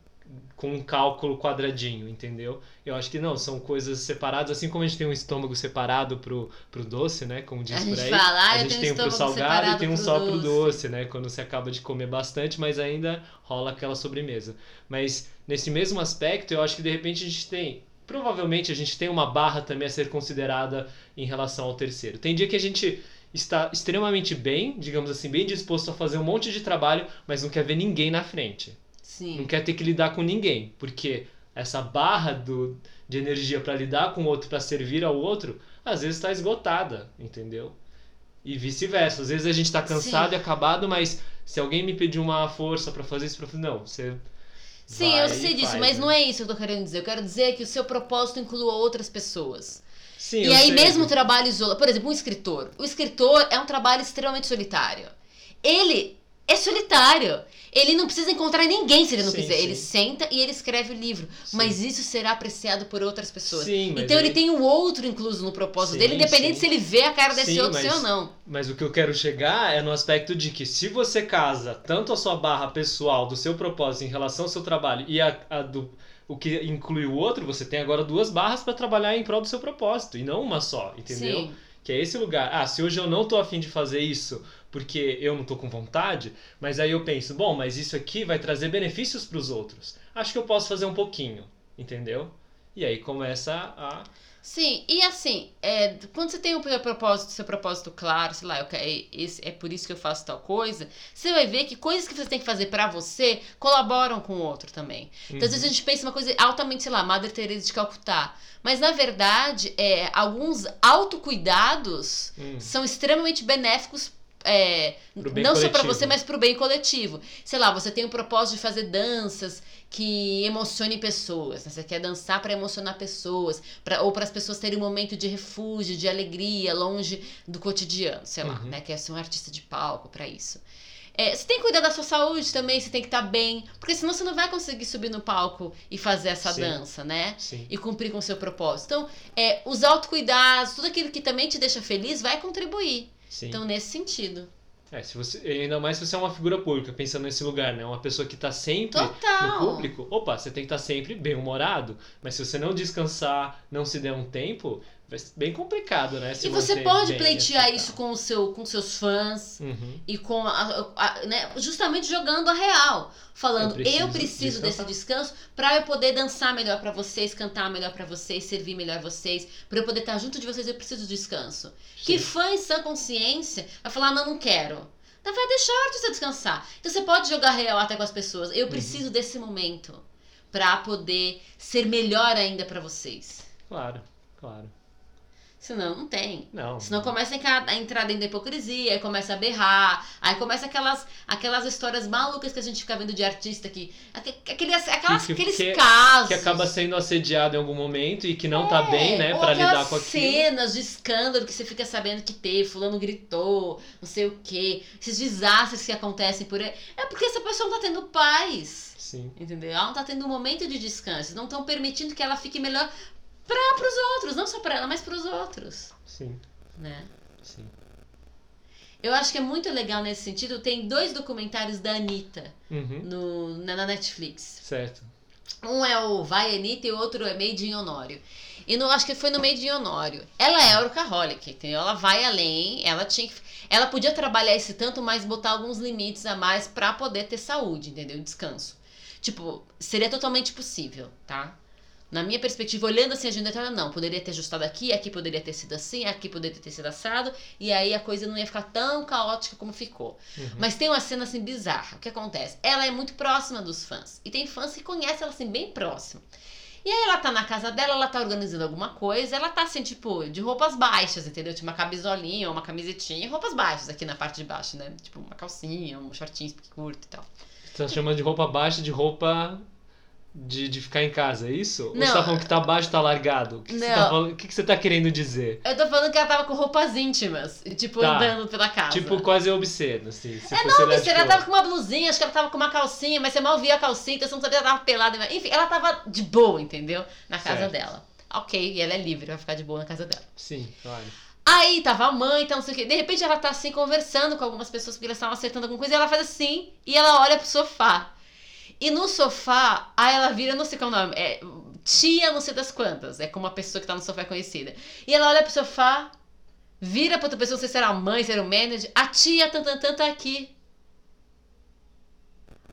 com um cálculo quadradinho, entendeu? Eu acho que não, são coisas separadas, assim como a gente tem um estômago separado pro, pro doce, né? Como diz por aí. Fala, ah, a gente tem um pro salgado e tem um só pro doce, né? Quando você acaba de comer bastante, mas ainda rola aquela sobremesa. Mas nesse mesmo aspecto, eu acho que de repente a gente tem. Provavelmente a gente tem uma barra também a ser considerada em relação ao terceiro. Tem dia que a gente está extremamente bem, digamos assim, bem disposto a fazer um monte de trabalho, mas não quer ver ninguém na frente. Sim. Não quer ter que lidar com ninguém, porque essa barra do, de energia para lidar com o outro, para servir ao outro, às vezes está esgotada, entendeu? E vice-versa. Às vezes a gente está cansado Sim. e acabado, mas se alguém me pedir uma força para fazer isso, para não, você Sim, eu sei disso, faz, mas né? não é isso que eu tô querendo dizer. Eu quero dizer que o seu propósito inclua outras pessoas. Sim, e aí, sei. mesmo o trabalho isolado. Por exemplo, um escritor. O escritor é um trabalho extremamente solitário. Ele é solitário. Ele não precisa encontrar ninguém se ele não sim, quiser. Sim. Ele senta e ele escreve o livro. Sim. Mas isso será apreciado por outras pessoas. Sim, então ele... ele tem o um outro incluso no propósito dele, independente se ele vê a cara desse outro mas, ou não. Mas o que eu quero chegar é no aspecto de que se você casa tanto a sua barra pessoal do seu propósito em relação ao seu trabalho e a, a do o que inclui o outro, você tem agora duas barras para trabalhar em prol do seu propósito e não uma só, entendeu? Sim. Que é esse lugar. Ah, se hoje eu não tô afim de fazer isso porque eu não tô com vontade, mas aí eu penso, bom, mas isso aqui vai trazer benefícios para os outros. Acho que eu posso fazer um pouquinho, entendeu? E aí começa a. Sim, e assim, é, quando você tem o seu propósito, seu propósito claro, sei lá, eu, é, é por isso que eu faço tal coisa, você vai ver que coisas que você tem que fazer para você colaboram com o outro também. Então, às vezes a gente pensa uma coisa altamente, sei lá, Madre Teresa de Calcutá. Mas na verdade, é, alguns autocuidados hum. são extremamente benéficos é, não coletivo. só para você, mas para o bem coletivo. Sei lá, você tem o propósito de fazer danças que emocionem pessoas. Né? Você quer dançar para emocionar pessoas, pra, ou para as pessoas terem um momento de refúgio, de alegria, longe do cotidiano, sei lá, uhum. né? Quer ser um artista de palco para isso. É, você tem que cuidar da sua saúde também, você tem que estar tá bem, porque senão você não vai conseguir subir no palco e fazer essa Sim. dança, né? Sim. E cumprir com o seu propósito. Então, é, os autocuidados, tudo aquilo que também te deixa feliz vai contribuir. Sim. Então, nesse sentido. É, se você, ainda mais se você é uma figura pública, pensando nesse lugar, né? Uma pessoa que está sempre Total. no público. Opa, você tem que estar tá sempre bem-humorado. Mas se você não descansar, não se der um tempo, vai ser bem complicado, né? e você pode pleitear isso com, o seu, com seus fãs uhum. e com a, a, né, justamente jogando a real. Falando, eu preciso, eu preciso desse descanso para eu poder dançar melhor para vocês, cantar melhor para vocês, servir melhor vocês, para eu poder estar junto de vocês, eu preciso de descanso. Sim. Que fã em sã consciência vai falar, não, não quero. Então vai deixar o artista descansar. Então você pode jogar real até com as pessoas. Eu uhum. preciso uhum. desse momento para poder ser melhor ainda para vocês. Claro, claro. Senão não tem. Não. Senão começa a entrar dentro da hipocrisia, aí começa a berrar, aí começa aquelas, aquelas histórias malucas que a gente fica vendo de artista que. Aqueles, aquelas, que, aqueles que, casos. Que acaba sendo assediado em algum momento e que não tá é, tá bem, né, para lidar com aquilo. cenas de escândalo que você fica sabendo que teve, fulano gritou, não sei o quê. Esses desastres que acontecem por aí. É porque essa pessoa não tá tendo paz. Sim. Entendeu? Ela não tá tendo um momento de descanso. Não estão permitindo que ela fique melhor para os outros, não só para ela, mas para os outros. Sim. Né? Sim. Eu acho que é muito legal nesse sentido. Tem dois documentários da Anitta uhum. no, na, na, Netflix. Certo. Um é o Vai Anitta e o outro é Made in Honório. E no, acho que foi no Made in Honório. Ela é workaholic, entendeu? Ela vai além, ela tinha ela podia trabalhar esse tanto, mas botar alguns limites a mais para poder ter saúde, entendeu? Descanso. Tipo, seria totalmente possível, tá? Na minha perspectiva, olhando assim a agenda, ela não, poderia ter ajustado aqui, aqui poderia ter sido assim, aqui poderia ter sido assado, e aí a coisa não ia ficar tão caótica como ficou. Uhum. Mas tem uma cena assim bizarra. O que acontece? Ela é muito próxima dos fãs. E tem fãs que conhecem ela assim bem próximo. E aí ela tá na casa dela, ela tá organizando alguma coisa, ela tá assim, tipo, de roupas baixas, entendeu? Tipo uma camisolinha, uma camisetinha, roupas baixas aqui na parte de baixo, né? Tipo uma calcinha, um shortinho curto e tal. Você tá chamando de roupa baixa de roupa de, de ficar em casa, é isso? Não. Ou você tá falando que tá baixo tá largado? O que, que, você, tá falando, o que, que você tá querendo dizer? Eu tô falando que ela tava com roupas íntimas, tipo, tá. andando pela casa. Tipo, quase obsceno, assim. Se é, não obsceno, ela tava com uma blusinha, acho que ela tava com uma calcinha, mas você mal via a calcinha, então você não sabia que ela tava pelada. Enfim, ela tava de boa, entendeu? Na casa certo. dela. Ok, e ela é livre, vai ficar de boa na casa dela. Sim, claro. Aí tava a mãe, então não sei o quê. De repente ela tá assim conversando com algumas pessoas porque elas estavam acertando alguma coisa e ela faz assim e ela olha pro sofá. E no sofá, aí ela vira, não sei qual é o nome, é tia não sei das quantas, é como uma pessoa que tá no sofá conhecida. E ela olha pro sofá, vira pra outra pessoa, não sei se era a mãe, se era o manager, a tia Tantantan tá aqui.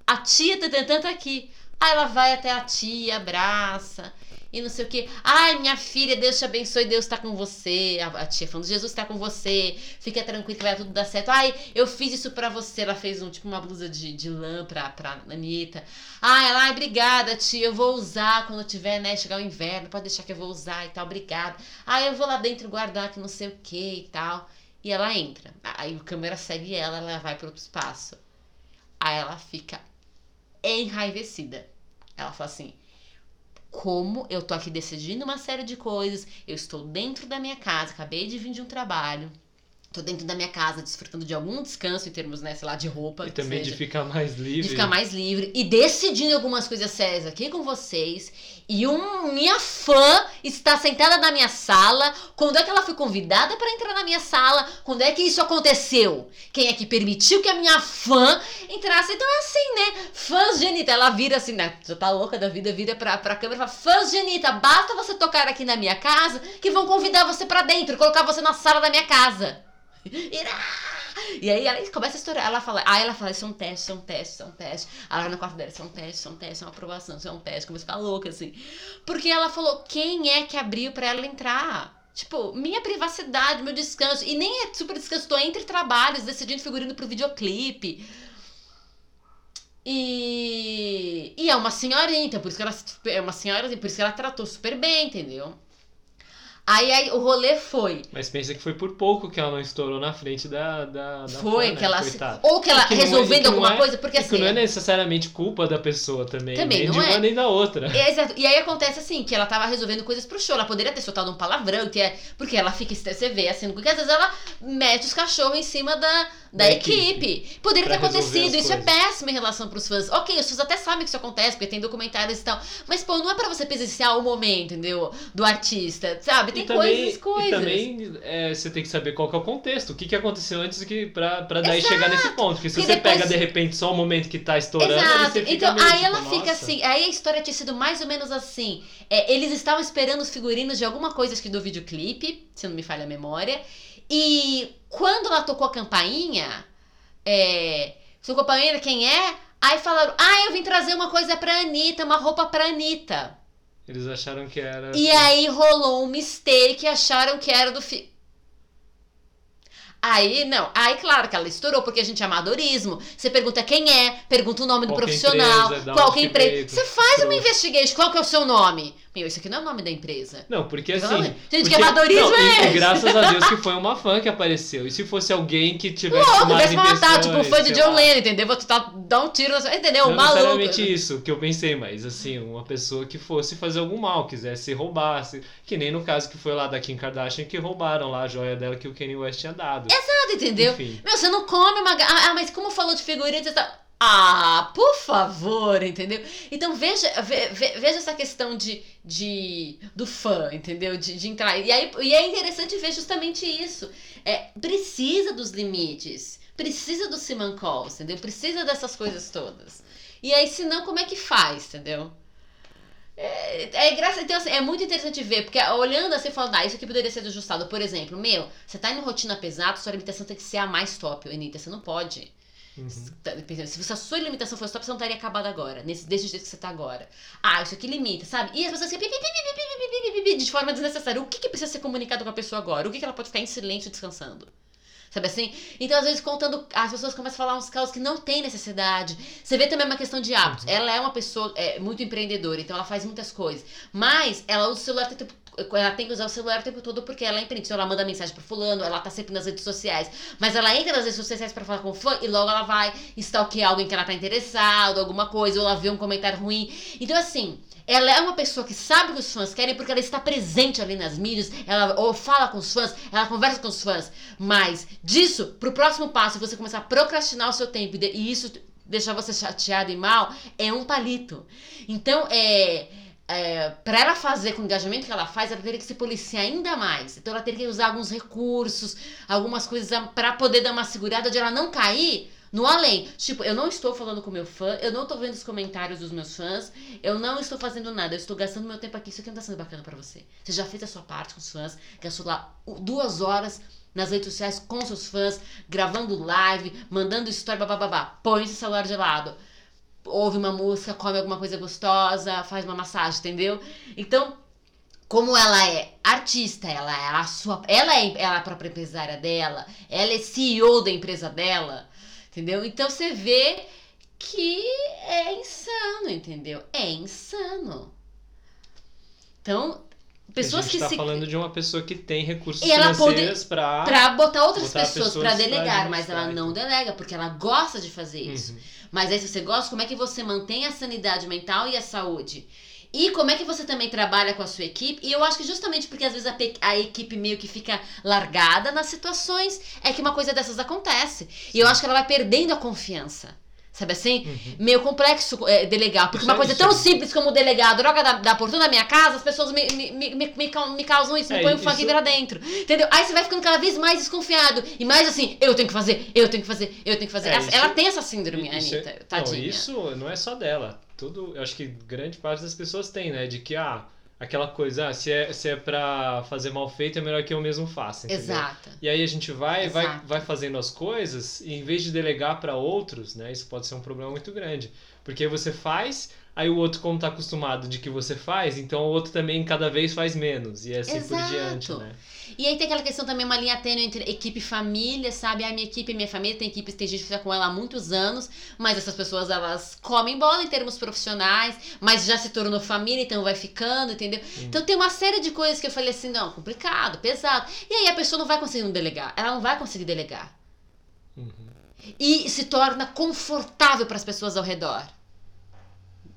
A tia Tantantan tá aqui. Aí ela vai até a tia, abraça e não sei o que. Ai, minha filha, Deus te abençoe, Deus está com você. A, a tia falando, Jesus está com você, fica tranquilo que vai tudo dar certo. Ai, eu fiz isso pra você. Ela fez um tipo uma blusa de, de lã pra, pra Anitta. Ai, ela, ai, obrigada, tia, eu vou usar quando tiver, né, chegar o inverno, pode deixar que eu vou usar e tal, obrigada. Ai, eu vou lá dentro guardar que não sei o que e tal. E ela entra. Aí o câmera segue ela, ela vai para outro espaço. Aí ela fica enraivecida. Ela fala assim: como eu tô aqui decidindo uma série de coisas, eu estou dentro da minha casa, acabei de vir de um trabalho, tô dentro da minha casa desfrutando de algum descanso em termos, né, sei lá, de roupa. E também seja, de ficar mais livre. De ficar mais livre e decidindo algumas coisas sérias aqui com vocês. E um, minha fã está sentada na minha sala. Quando é que ela foi convidada para entrar na minha sala? Quando é que isso aconteceu? Quem é que permitiu que a minha fã entrasse? Então é assim, né? Fãs de Anitta, ela vira assim, né? Já tá louca da vida, vira pra, pra câmera e fala: Fãs de Anitta, basta você tocar aqui na minha casa que vão convidar você para dentro, colocar você na sala da minha casa. Irá! E aí ela começa a estourar. Ela fala, aí ela fala, isso é um teste, isso é um teste, isso é teste. Aí ela na quarta dela, isso é um teste, isso é um teste, isso é uma aprovação, isso é um teste. Começa a ficar louca, assim. Porque ela falou, quem é que abriu pra ela entrar? Tipo, minha privacidade, meu descanso. E nem é super descanso, tô entre trabalhos, decidindo figurino pro videoclipe. E, e é uma senhorinha, então por isso que ela é uma senhora, por isso que ela tratou super bem, entendeu? Aí, aí, o rolê foi. Mas pensa que foi por pouco que ela não estourou na frente da. da, da foi, fã, que né? ela. Coitada. Ou que ela que é- resolvendo que não alguma é- coisa, porque E que assim. não é necessariamente culpa da pessoa também. Também nem não de é. uma nem da outra. Exato. E aí acontece assim, que ela tava resolvendo coisas pro show. Ela poderia ter soltado um palavrão, que é. Porque ela fica. Você vê assim, porque às vezes ela mete os cachorros em cima da, da, Da equipe. equipe. Poderia ter acontecido. Isso é coisas. péssimo em relação pros fãs. Ok, os fãs até sabem que isso acontece, porque tem documentários e tal. Mas, pô, não é pra você presenciar o momento, entendeu? Do artista. Sabe? Tem e também, coisas, coisas. E também é, você tem que saber qual que é o contexto. O que, que aconteceu antes que pra, pra daí Exato. chegar nesse ponto. Porque se Porque você depois- pega de repente só o momento que tá estourando, aí Exato. você fica Então, meio, aí tipo, ela fica "Nossa". assim. Aí a história tinha sido mais ou menos assim. É, eles estavam esperando os figurinos de alguma coisa, acho que do videoclipe, se não me falha a memória. E quando ela tocou a campainha, é. Tocou a campainha, quem é? Aí falaram: Ah, eu vim trazer uma coisa pra Anitta, uma roupa pra Anitta. Eles acharam que era. E aí rolou um mistake, acharam que era do filme. Aí, não. Aí, claro que ela estourou, porque a gente é amadorismo. Você pergunta quem é, pergunta o nome do Qual que a profissional, empresa, qual que é que empresa. Você faz uma investigation, qual que é o seu nome? Meu, isso aqui não é o nome da empresa. Não, porque assim. amor- Gente, porque- que amadorismo não, é esse? graças a Deus que foi uma fã que apareceu. E se fosse alguém que tivesse. Louco, mais vai se matar, tipo, um intenções, fã de John. Lennon, entendeu? Vou tentar dar um tiro na sua... Entendeu? Não Maluco. necessariamente isso que eu pensei, mas assim, uma pessoa que fosse fazer algum mal, quisesse roubar, se- que nem no caso que foi lá da Kim Kardashian que roubaram lá a joia dela que o Kanye West tinha dado. Nada, entendeu? Enfim. Meu, você não come uma. ga- Ah, mas como falou de figurinha, você tá. Ah, por favor, entendeu? Então veja, ve- ve- veja essa questão de, de do fã, entendeu? De, de entrar. E, aí, e é interessante ver justamente isso. É, precisa dos limites, precisa do Simon Calls, entendeu? Precisa dessas coisas todas. E aí, senão, como é que faz, entendeu? É, é engraçado, então, assim, é muito interessante ver, porque olhando assim, falando, ah, isso aqui poderia ser ajustado. Por exemplo, meu, você tá em rotina pesada, sua limitação tem que ser a mais top, Anitta, você não pode. Uhum. Se tá, a sua limitação fosse top, você não estaria acabado agora, nesse, desse jeito que você está agora. Ah, isso aqui limita, sabe? E as pessoas assim, de forma desnecessária. O que, que precisa ser comunicado com a pessoa agora? O que, que ela pode ficar em silêncio descansando? Sabe assim? Então, às vezes, contando, as pessoas começam a falar uns casos que não tem necessidade. Você vê também uma questão de hábitos. Uhum. Ela é uma pessoa é, muito empreendedora, então ela faz muitas coisas. Mas ela usa o celular o tempo ela tem que usar o celular o tempo todo porque ela é empreende. Então ela manda mensagem pro fulano, ela tá sempre nas redes sociais. Mas ela entra nas redes sociais pra falar com o fã e logo ela vai stalkear alguém que ela tá interessado, alguma coisa, ou ela vê um comentário ruim. Então, assim, ela é uma pessoa que sabe o que os fãs querem porque ela está presente ali nas mídias, ela ou fala com os fãs, ela conversa com os fãs. Mas disso, pro próximo passo, você começar a procrastinar o seu tempo e isso deixar você chateado e mal, é um palito. Então, é. É, para ela fazer com o engajamento que ela faz, ela teria que se policiar ainda mais. Então ela teria que usar alguns recursos, algumas coisas para poder dar uma segurada de ela não cair no além. Tipo, eu não estou falando com meu fã, eu não estou vendo os comentários dos meus fãs, eu não estou fazendo nada, eu estou gastando meu tempo aqui. Isso aqui não está sendo bacana para você. Você já fez a sua parte com os fãs, gastou lá duas horas nas redes sociais com seus fãs, gravando live, mandando história, babá. Põe esse celular de lado ouve uma música, come alguma coisa gostosa, faz uma massagem, entendeu? Então, como ela é artista, ela é a sua, ela é, ela é a própria empresária dela, ela é CEO da empresa dela, entendeu? Então você vê que é insano, entendeu? É insano. Então, pessoas a gente que tá se falando de uma pessoa que tem recursos E ela financeiros pra. Pra botar outras botar pessoas, pessoas pra pra delegar, mas administrar, ela não então. delega, porque ela gosta de fazer isso. Uhum. Mas aí, se você gosta, como é que você mantém a sanidade mental e a saúde? E como é que você também trabalha com a sua equipe? E eu acho que justamente porque às vezes a, a equipe meio que fica largada nas situações, é que uma coisa dessas acontece. E eu acho que ela vai perdendo a confiança. Sabe assim? Uhum. Meio complexo é, delegar. Porque Isso uma é coisa tão simples como delegar a droga da, da portão da minha casa, as pessoas me, me, me, me, me cau- me causam isso, me É, põem o isso- funk lá dentro. Entendeu? Aí você vai ficando cada vez mais desconfiado. E mais assim, eu tenho que fazer, eu tenho que fazer, eu tenho que fazer. É, ela, isso- ela tem essa síndrome, Isso é- Anitta, não, tadinha. isso não é só dela. Tudo, eu acho que grande parte das pessoas tem, né? De que, ah, aquela coisa, ah, se é, se é pra fazer mal feito, é melhor que eu mesmo faça. Entendeu? Exato. E aí a gente vai, vai, vai fazendo as coisas, e em vez de delegar para outros, né, isso pode ser um problema muito grande. Porque você faz, aí o outro, como tá acostumado de que você faz, então o outro também cada vez faz menos. E assim por Exato. diante, né? E aí tem aquela questão também, uma linha tênue entre equipe e família, sabe? A minha equipe e minha família, tem equipes, tem gente que fica com ela há muitos anos, mas essas pessoas, elas comem bola em termos profissionais, mas já se tornou família, então vai ficando, entendeu? Então tem uma série de coisas que eu falei assim, não, complicado, pesado. E aí a pessoa não vai conseguir delegar, ela não vai conseguir delegar. Uhum. E se torna confortável para as pessoas ao redor,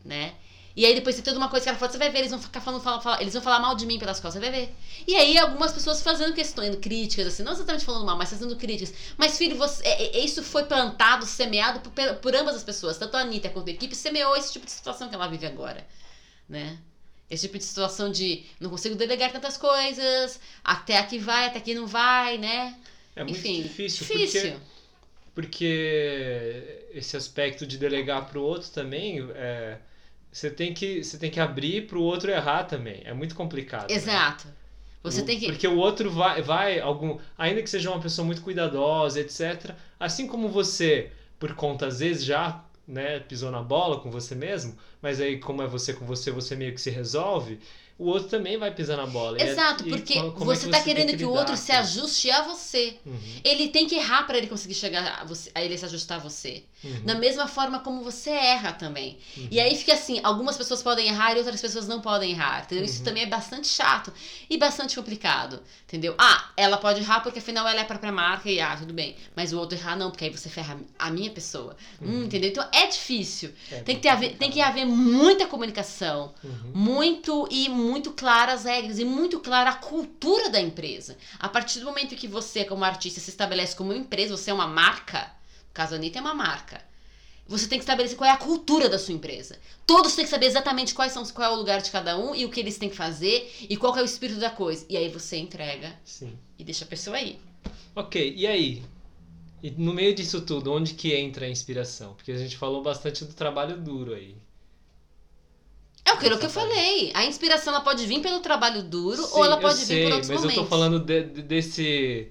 né? E aí depois tem toda uma coisa que ela fala, você vai ver, eles vão ficar falando, fala- fala- eles vão falar mal de mim pelas costas, você vai ver. E aí algumas pessoas fazendo questões, críticas, assim, não exatamente falando mal, mas fazendo críticas. Mas filho, você, é- é- isso foi plantado, semeado por, por- ambas as pessoas, tanto a Anitta quanto a equipe, semeou esse tipo de situação que ela vive agora, né? Esse tipo de situação de não consigo delegar tantas coisas, até aqui vai, até aqui não vai, né? É muito Enfim, difícil, difícil. Porque, porque esse aspecto de delegar para o outro também, é, você, tem que, você tem que abrir para o outro errar também. É muito complicado. né? Exato. Você O- tem que. Porque o outro vai, vai algum, ainda que seja uma pessoa muito cuidadosa, etc. Assim como você, por conta às vezes já, né, pisou na bola com você mesmo, mas aí como é você com você, você meio que se resolve. O outro também vai pisar na bola. E é- Exato, e porque como é você tá tem querendo que, o lidar outro se ajuste a você. Uhum, Ele tem que errar para ele conseguir chegar a, você, a ele se ajustar a você. uhum, Da mesma forma como você erra também. uhum. E aí fica assim, algumas pessoas podem errar e outras pessoas não podem errar. Entendeu? Isso Uhum. também é bastante chato e bastante complicado. Entendeu? Ah, ela pode errar porque afinal ela é a própria marca e ah, tudo bem. Mas o outro errar não, porque aí você ferra a minha pessoa. Hum, Uhum. entendeu? Então é difícil. É Tem que, ter haver, tem que haver muita comunicação Uhum. muito e muito claras as regras e muito clara a cultura da empresa. A partir do momento que você, como artista, se estabelece como uma empresa, você é uma marca, no caso a Anitta é uma marca. Você tem que estabelecer qual é a cultura da sua empresa. Todos têm que saber exatamente quais são, qual é o lugar de cada um e o que eles têm que fazer e qual é o espírito da coisa. E aí você entrega Sim. e deixa a pessoa aí. Ok, e aí? E no meio disso tudo, onde que entra a inspiração? Porque a gente falou bastante do trabalho duro aí. É aquilo que eu falei. A inspiração ela pode vir pelo trabalho duro Sim, ou ela pode vir sei, por outros mas momentos. eu tô falando de- de- desse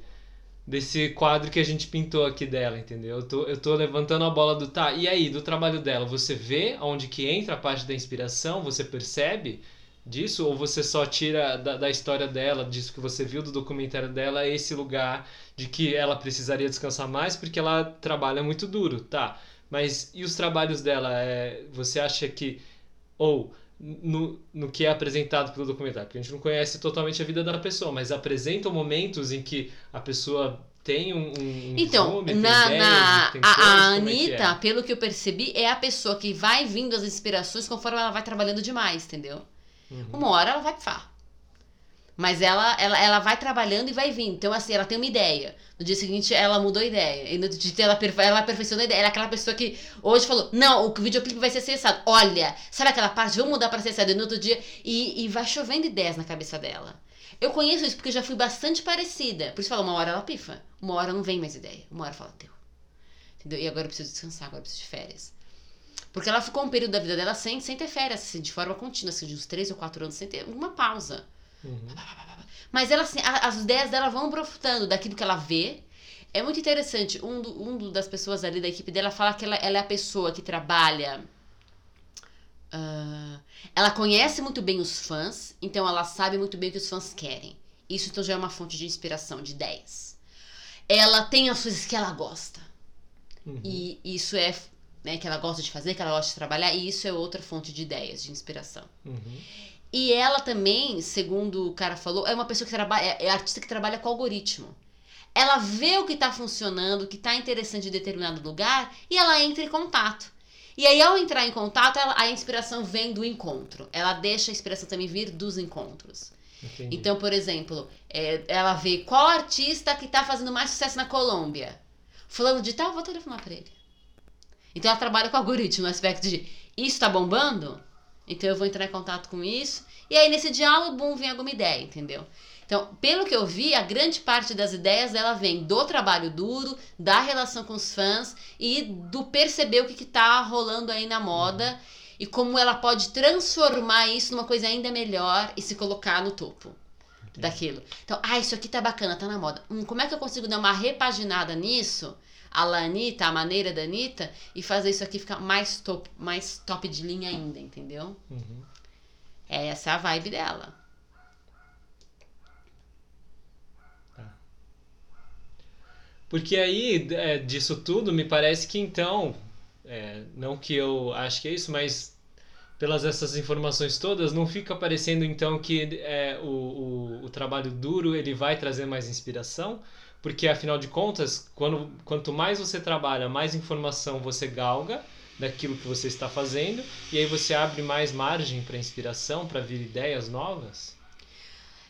desse quadro que a gente pintou aqui dela, entendeu? Eu tô, eu tô levantando a bola do tá. E aí, do trabalho dela, você vê onde que entra a parte da inspiração? Você percebe disso? Ou você só tira da, da história dela, disso que você viu do documentário dela, esse lugar de que ela precisaria descansar mais porque ela trabalha muito duro, tá? Mas e os trabalhos dela? É, você acha que. Ou no, no que é apresentado pelo documentário, porque a gente não conhece totalmente a vida da pessoa, mas apresentam momentos em que a pessoa tem um, um Então, vislumbre, tem na, ideias, na- a, a como é que Anitta, é? pelo que eu percebi, é a pessoa que vai vindo as inspirações conforme ela vai trabalhando demais, entendeu? Uhum. Uma hora ela vai pifar. Mas ela, ela, ela vai trabalhando e vai vindo. Então, assim, ela tem uma ideia. No dia seguinte, ela mudou a ideia. E no dia ela, perfe- ela aperfeiçoou a ideia. Ela é aquela pessoa que hoje falou: Não, o videoclipe vai ser acessado. Olha, sabe aquela parte? Vamos mudar para acessado. E no outro dia. E, e vai chovendo ideias na cabeça dela. Eu conheço isso porque eu já fui bastante parecida. Por isso fala, uma hora ela pifa. Uma hora não vem mais ideia. Uma hora fala, deu. Entendeu? E agora eu preciso descansar, agora eu preciso de férias. Porque ela ficou um período da vida dela sem, sem ter férias, assim, de forma contínua, assim, de uns 3 ou 4 anos, sem ter uma pausa. Uhum. Mas ela, assim, a- as ideias dela vão brotando daquilo que ela vê. É muito interessante. Um, do, um do- das pessoas ali da equipe dela fala que ela, ela é a pessoa que trabalha. ah, ela conhece muito bem os fãs, então ela sabe muito bem o que os fãs querem. Isso então já é uma fonte de inspiração, de ideias. Ela tem as coisas que ela gosta. Uhum. E isso é né, que ela gosta de fazer, que ela gosta de trabalhar, e isso é outra fonte de ideias, de inspiração. Uhum. E ela também, segundo o cara falou, é uma pessoa que trabalha, é é artista que trabalha com algoritmo. Ela vê o que está funcionando, o que está interessante em determinado lugar e ela entra em contato. E aí, ao entrar em contato, ela- a inspiração vem do encontro. Ela deixa a inspiração também vir dos encontros. Entendi. Então, por exemplo, é, ela vê qual artista que tá fazendo mais sucesso na Colômbia. Fulano de tal, vou telefonar pra ele. Então ela trabalha com algoritmo no aspecto de isso tá bombando? Então eu vou entrar em contato com isso. E aí nesse diálogo, bum, vem alguma ideia, entendeu? Então, pelo que eu vi, a grande parte das ideias dela vem do trabalho duro, da relação com os fãs e do perceber o que, que tá rolando aí na moda e como ela pode transformar isso numa coisa ainda melhor e se colocar no topo daquilo. Então, ah, isso aqui tá bacana, tá na moda. Hum, como é que eu consigo dar uma repaginada nisso? A la Anitta, a maneira da Anitta, e fazer isso aqui ficar mais top, mais top de linha ainda, entendeu? Uhum. É essa a vibe dela. Tá. Porque aí, é, disso tudo, me parece que então, é, não que eu acho que é isso, mas pelas essas informações todas, não fica parecendo então que é, o, o, o, trabalho duro ele vai trazer mais inspiração, porque afinal de contas, quando, quanto mais você trabalha, mais informação você galga daquilo que você está fazendo, e aí você abre mais margem para inspiração, para vir ideias novas.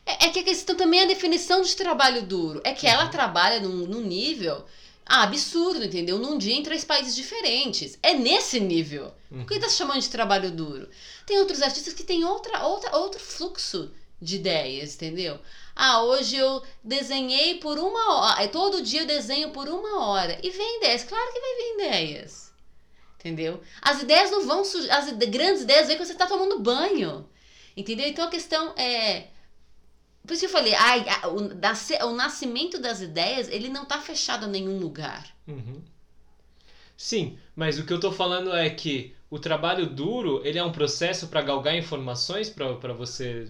É, é, que a questão também é a definição de trabalho duro. É que uhum. ela trabalha num, num nível ah, absurdo, entendeu? Num dia em três países diferentes. É nesse nível. Por que uhum. tá chamando de trabalho duro? Tem outros artistas que têm outra, outra, outro fluxo de ideias, entendeu? Ah, hoje eu desenhei por uma hora. Todo dia eu desenho por uma hora. E vem ideias. Claro que vai vir ideias. Entendeu? As ideias não vão surgir. As grandes ideias vêm quando você está tomando banho. Entendeu? Então a questão é por isso que eu falei, ai, o, o nascimento das ideias, ele não está fechado a nenhum lugar. Uhum. Sim, mas o que eu estou falando é que o trabalho duro, ele é um processo para galgar informações para você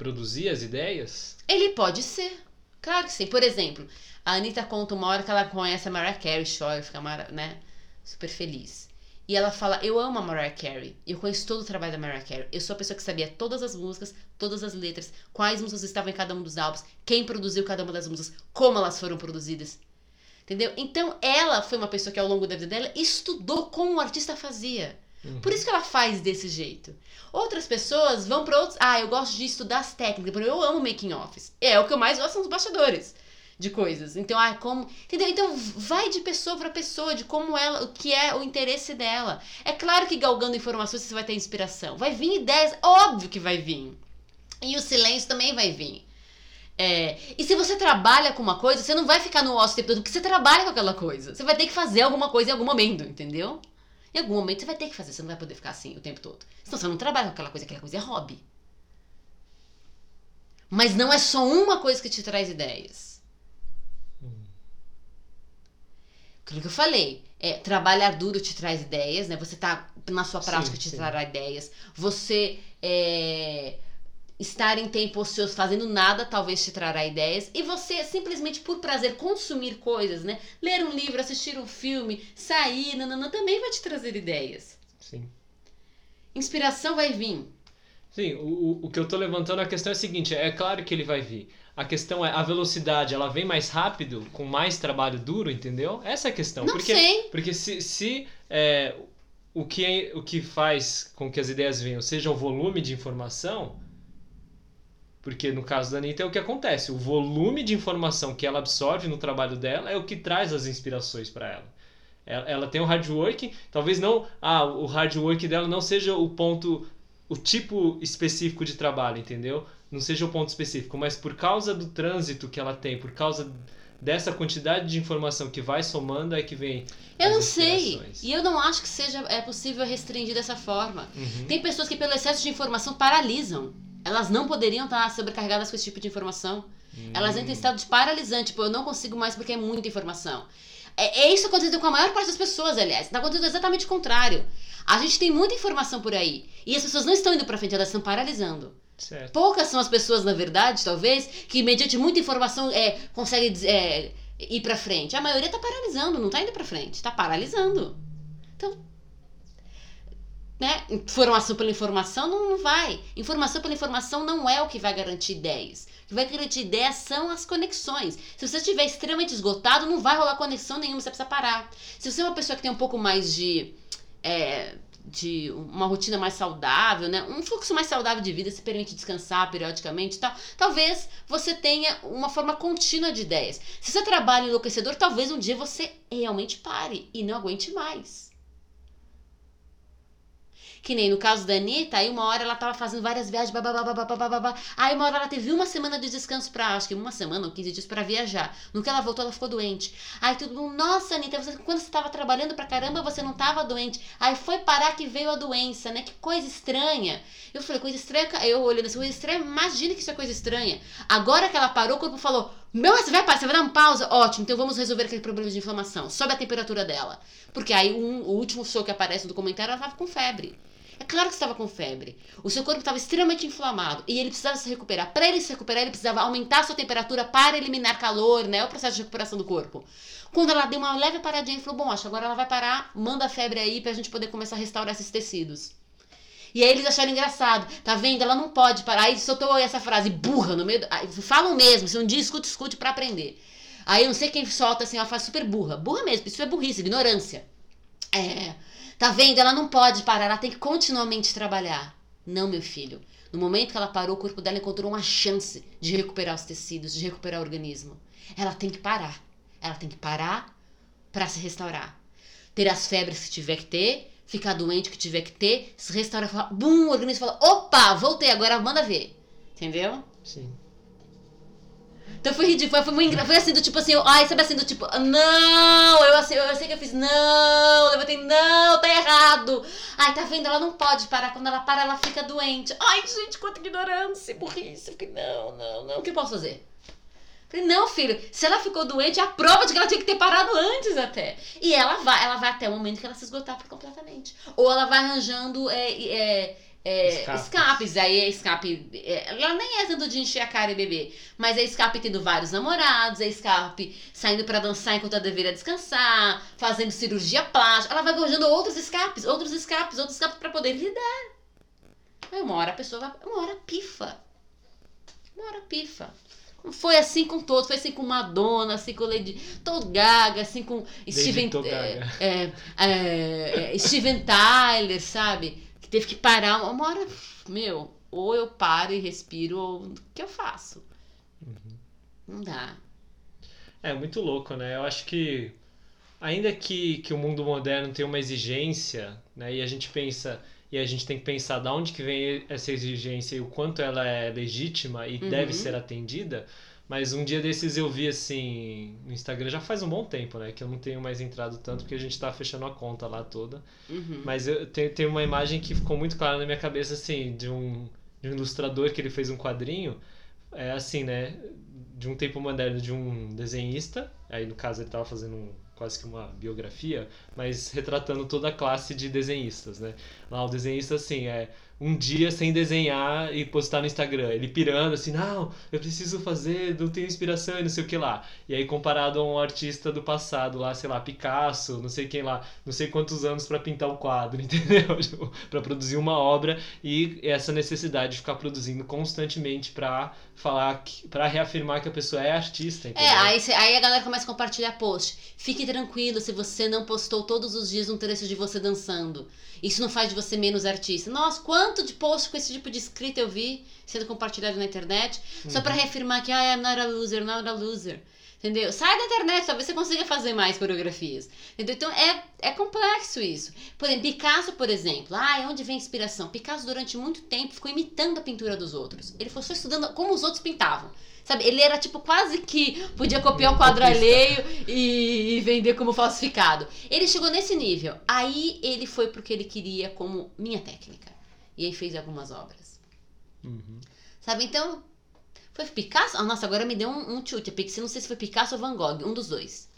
produzir as ideias? Ele pode ser. Claro que sim. Por exemplo, a Anitta conta uma hora que ela conhece a Mariah Carey, chora, fica né, super feliz. E ela fala: Eu amo a Mariah Carey. Eu conheço todo o trabalho da Mariah Carey. Eu sou a pessoa que sabia todas as músicas, todas as letras, quais músicas estavam em cada um dos álbuns, quem produziu cada uma das músicas, como elas foram produzidas. Entendeu? Então ela foi uma pessoa que ao longo da vida dela estudou como o artista fazia. Uhum. Por isso que ela faz desse jeito. Outras pessoas vão para outros. Ah, eu gosto de estudar as técnicas. Eu amo making offs. É o que eu mais gosto são os bastidores de coisas. Então, ah, como. Entendeu? Então vai de pessoa para pessoa, de como ela, o que é o interesse dela. É claro que galgando informações você vai ter inspiração. Vai vir ideias, óbvio que vai vir. E o silêncio também vai vir. É, e se você trabalha com uma coisa, você não vai ficar no ócio o tempo todo, porque você trabalha com aquela coisa. Você vai ter que fazer alguma coisa em algum momento, entendeu? Em algum momento você vai ter que fazer, você não vai poder ficar assim o tempo todo. Senão você não trabalha com aquela coisa, aquela coisa é hobby. Mas não é só uma coisa que te traz ideias. Aquilo que eu falei. É, trabalhar duro te traz ideias, né? Você tá na sua prática sim, te sim. trará ideias. Você é, estar em tempo ocioso fazendo nada talvez te trará ideias. E você simplesmente por prazer consumir coisas, né? Ler um livro, assistir um filme, sair, nanana, também vai te trazer ideias. Sim. Inspiração vai vir. Sim, o, o que eu tô levantando a questão é a seguinte, é claro que ele vai vir. A questão é a velocidade, ela vem mais rápido, com mais trabalho duro, entendeu? Essa é a questão. Não porque, sei. Porque se, se é, o, que é, o que faz com que as ideias venham seja o volume de informação, porque no caso da Anitta é o que acontece. O volume de informação que ela absorve no trabalho dela é o que traz as inspirações para ela. ela. Tem o hard work, talvez não. Ah, o hard work dela não seja o ponto, o tipo específico de trabalho, entendeu? não seja o ponto específico, mas por causa do trânsito que ela tem, por causa dessa quantidade de informação que vai somando é que vem. Eu não sei. E eu não acho que seja é possível restringir dessa forma. Uhum. Tem pessoas que pelo excesso de informação paralisam. Elas não poderiam estar sobrecarregadas com esse tipo de informação. Uhum. Elas entram em estado de paralisante, tipo, eu não consigo mais porque é muita informação. É, é isso que aconteceu com a maior parte das pessoas, aliás. Está acontecendo exatamente o contrário. A gente tem muita informação por aí. E as pessoas não estão indo para frente, elas estão paralisando. Certo. Poucas são as pessoas, na verdade, talvez, que mediante muita informação é, conseguem é, ir para frente. A maioria está paralisando, não está indo para frente, está paralisando. Então, né? Informação pela informação não, não vai. Informação pela informação não é o que vai garantir ideias. O que vai garantir ideias são as conexões. Se você estiver extremamente esgotado, não vai rolar conexão nenhuma, você precisa parar. Se você é uma pessoa que tem um pouco mais de. É, de uma rotina mais saudável, né? Um fluxo mais saudável de vida, se permite descansar periodicamente e tal. Talvez você tenha uma forma contínua de ideias. Se você trabalha enlouquecedor, talvez um dia você realmente pare e não aguente mais. Que nem no caso da Anitta, aí uma hora ela tava fazendo várias viagens, babá, aí uma hora ela teve uma semana de descanso pra, acho que uma semana ou 15 dias pra viajar. No que ela voltou, ela ficou doente. Aí todo mundo, nossa, Anitta, você, quando você tava trabalhando pra caramba, você não tava doente. Aí foi parar que veio a doença, né? Que coisa estranha. Eu falei, coisa estranha, eu olhando assim, coisa estranha, imagina que isso é coisa estranha. Agora que ela parou, o corpo falou, meu, você vai, você vai dar uma pausa? Ótimo, então vamos resolver aquele problema de inflamação. Sobe a temperatura dela. Porque aí um, o último show que aparece no documentário, ela tava com febre. É claro que estava com febre. O seu corpo estava extremamente inflamado e ele precisava se recuperar. Para ele se recuperar, ele precisava aumentar a sua temperatura para eliminar calor, né? O processo de recuperação do corpo. Quando ela deu uma leve paradinha, ele falou: Bom, acho que agora ela vai parar, manda a febre aí pra gente poder começar a restaurar esses tecidos. E aí eles acharam engraçado. Tá vendo? Ela não pode parar. Aí soltou essa frase burra no meio. Do... Falam mesmo. Se um dia escute, escute para aprender. Aí eu não sei quem solta assim, ela faz super burra. Burra mesmo, isso é burrice, ignorância. É. Tá vendo? Ela não pode parar, ela tem que continuamente trabalhar. Não, meu filho. No momento que ela parou, o corpo dela encontrou uma chance de recuperar os tecidos, de recuperar o organismo. Ela tem que parar. Ela tem que parar para se restaurar. Ter as febres que tiver que ter, ficar doente que tiver que ter, se restaurar, falar, bum, o organismo fala, opa, voltei, agora manda ver. Entendeu? Sim. Então foi ridículo, foi, muito, foi assim do tipo assim, ai, sabe assim do tipo, não, eu, assim, eu sei que eu fiz, não, eu levantei, não, tá errado. Ai, tá vendo, ela não pode parar, quando ela para, ela fica doente. Ai, gente, quanta ignorância, burrice. Eu fiquei, não, não, não, o que eu posso fazer? Falei, não, filho, se ela ficou doente, é a prova de que ela tinha que ter parado antes até. E ela vai, ela vai até o momento que ela se esgotar completamente. Ou ela vai arranjando é, é, é, escapes. escapes. Aí é escape. É, ela nem é tanto de encher a cara e beber. Mas é escape tendo vários namorados, é escape saindo para dançar enquanto ela deveria descansar, fazendo cirurgia plástica. Ela vai arranjando outros escapes, outros escapes, outros escapes para poder lidar. Aí uma hora a pessoa vai. Uma hora pifa. Uma hora pifa. Foi assim com todos, foi assim com Madonna, assim com Lady Tô Gaga, assim com Steven, é, é, é, é, Steven Tyler, sabe? Teve que parar uma hora, meu, ou eu paro e respiro, ou o que eu faço? Uhum. Não dá. É muito louco, né? Eu acho que ainda que, que o mundo moderno tem uma exigência, né? E a gente pensa e a gente tem que pensar de onde que vem essa exigência e o quanto ela é legítima e uhum. deve ser atendida. Mas um dia desses eu vi assim no Instagram, já faz um bom tempo, né? Que eu não tenho mais entrado tanto porque a gente tá fechando a conta lá toda. Uhum. Mas eu tenho, tenho uma imagem que ficou muito clara na minha cabeça, assim, de um, de um ilustrador que ele fez um quadrinho. É assim, né? De um tempo moderno de um desenhista. Aí no caso ele tava fazendo um quase que uma biografia, mas retratando toda a classe de desenhistas, né? Lá o desenhista, assim, é um dia sem desenhar e postar no Instagram. Ele pirando assim, não, eu preciso fazer, não tenho inspiração e não sei o que lá. E aí comparado a um artista do passado lá, sei lá, Picasso, não sei quem lá, não sei quantos anos para pintar um quadro, entendeu? Tipo, para produzir uma obra e essa necessidade de ficar produzindo constantemente para falar, para reafirmar que a pessoa é artista, é, entendeu? É, aí, aí a galera começa a compartilhar post. Fique tranquilo se você não postou todos os dias um trecho de você dançando. Isso não faz de você menos artista. Nossa, quanto de post com esse tipo de escrita eu vi sendo compartilhado na internet, uhum. só para reafirmar que ah, I'm not a loser, not a loser. Entendeu? Sai da internet, talvez você consiga fazer mais coreografias. Entendeu? Então é, é complexo isso. Por exemplo, Picasso, por exemplo. Ah, onde vem a inspiração? Picasso, durante muito tempo, ficou imitando a pintura dos outros. Ele foi só estudando como os outros pintavam. Sabe, ele era tipo quase que podia copiar um quadro alheio e, e vender como falsificado. Ele chegou nesse nível. Aí ele foi porque ele queria como minha técnica. E aí fez algumas obras. Uhum. Sabe, então. Foi Picasso? Ah, nossa, agora me deu um, um chute. Não sei se foi Picasso ou Van Gogh, um dos dois.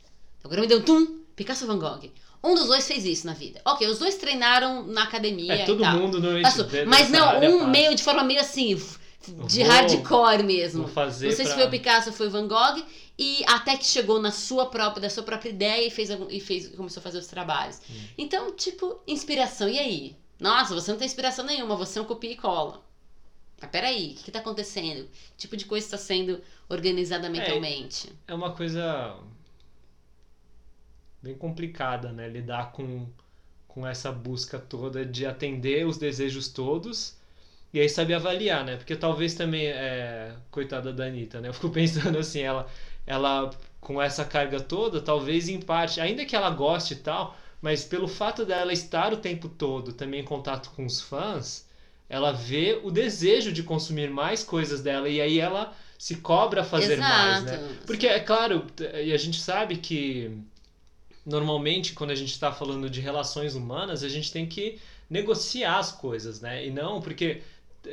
Agora me deu um tum. Picasso ou Van Gogh. Um dos dois fez isso na vida. Ok, os dois treinaram na academia. É, todo mundo não Mas não, um meio de forma meio assim de vou, hardcore mesmo. fazer Não sei pra... se foi o Picasso ou foi o Van Gogh. E até que chegou na sua própria, da sua própria ideia e fez, e fez começou a fazer os trabalhos. Hum. Então, tipo, inspiração. E aí? Nossa, você não tem inspiração nenhuma, você é um copia e cola. Mas peraí, o que, que tá acontecendo? Que tipo de coisa está sendo organizada mentalmente? É, é uma coisa bem complicada, né? Lidar com, com essa busca toda de atender os desejos todos e aí saber avaliar, né? Porque talvez também, é, coitada da Anitta, né? Eu fico pensando assim, ela, ela com essa carga toda, talvez em parte, ainda que ela goste e tal, mas pelo fato dela estar o tempo todo também em contato com os fãs, ela vê o desejo de consumir mais coisas dela e aí ela se cobra a fazer Exato. mais, né? Porque é claro, e a gente sabe que normalmente quando a gente está falando de relações humanas, a gente tem que negociar as coisas, né? E não porque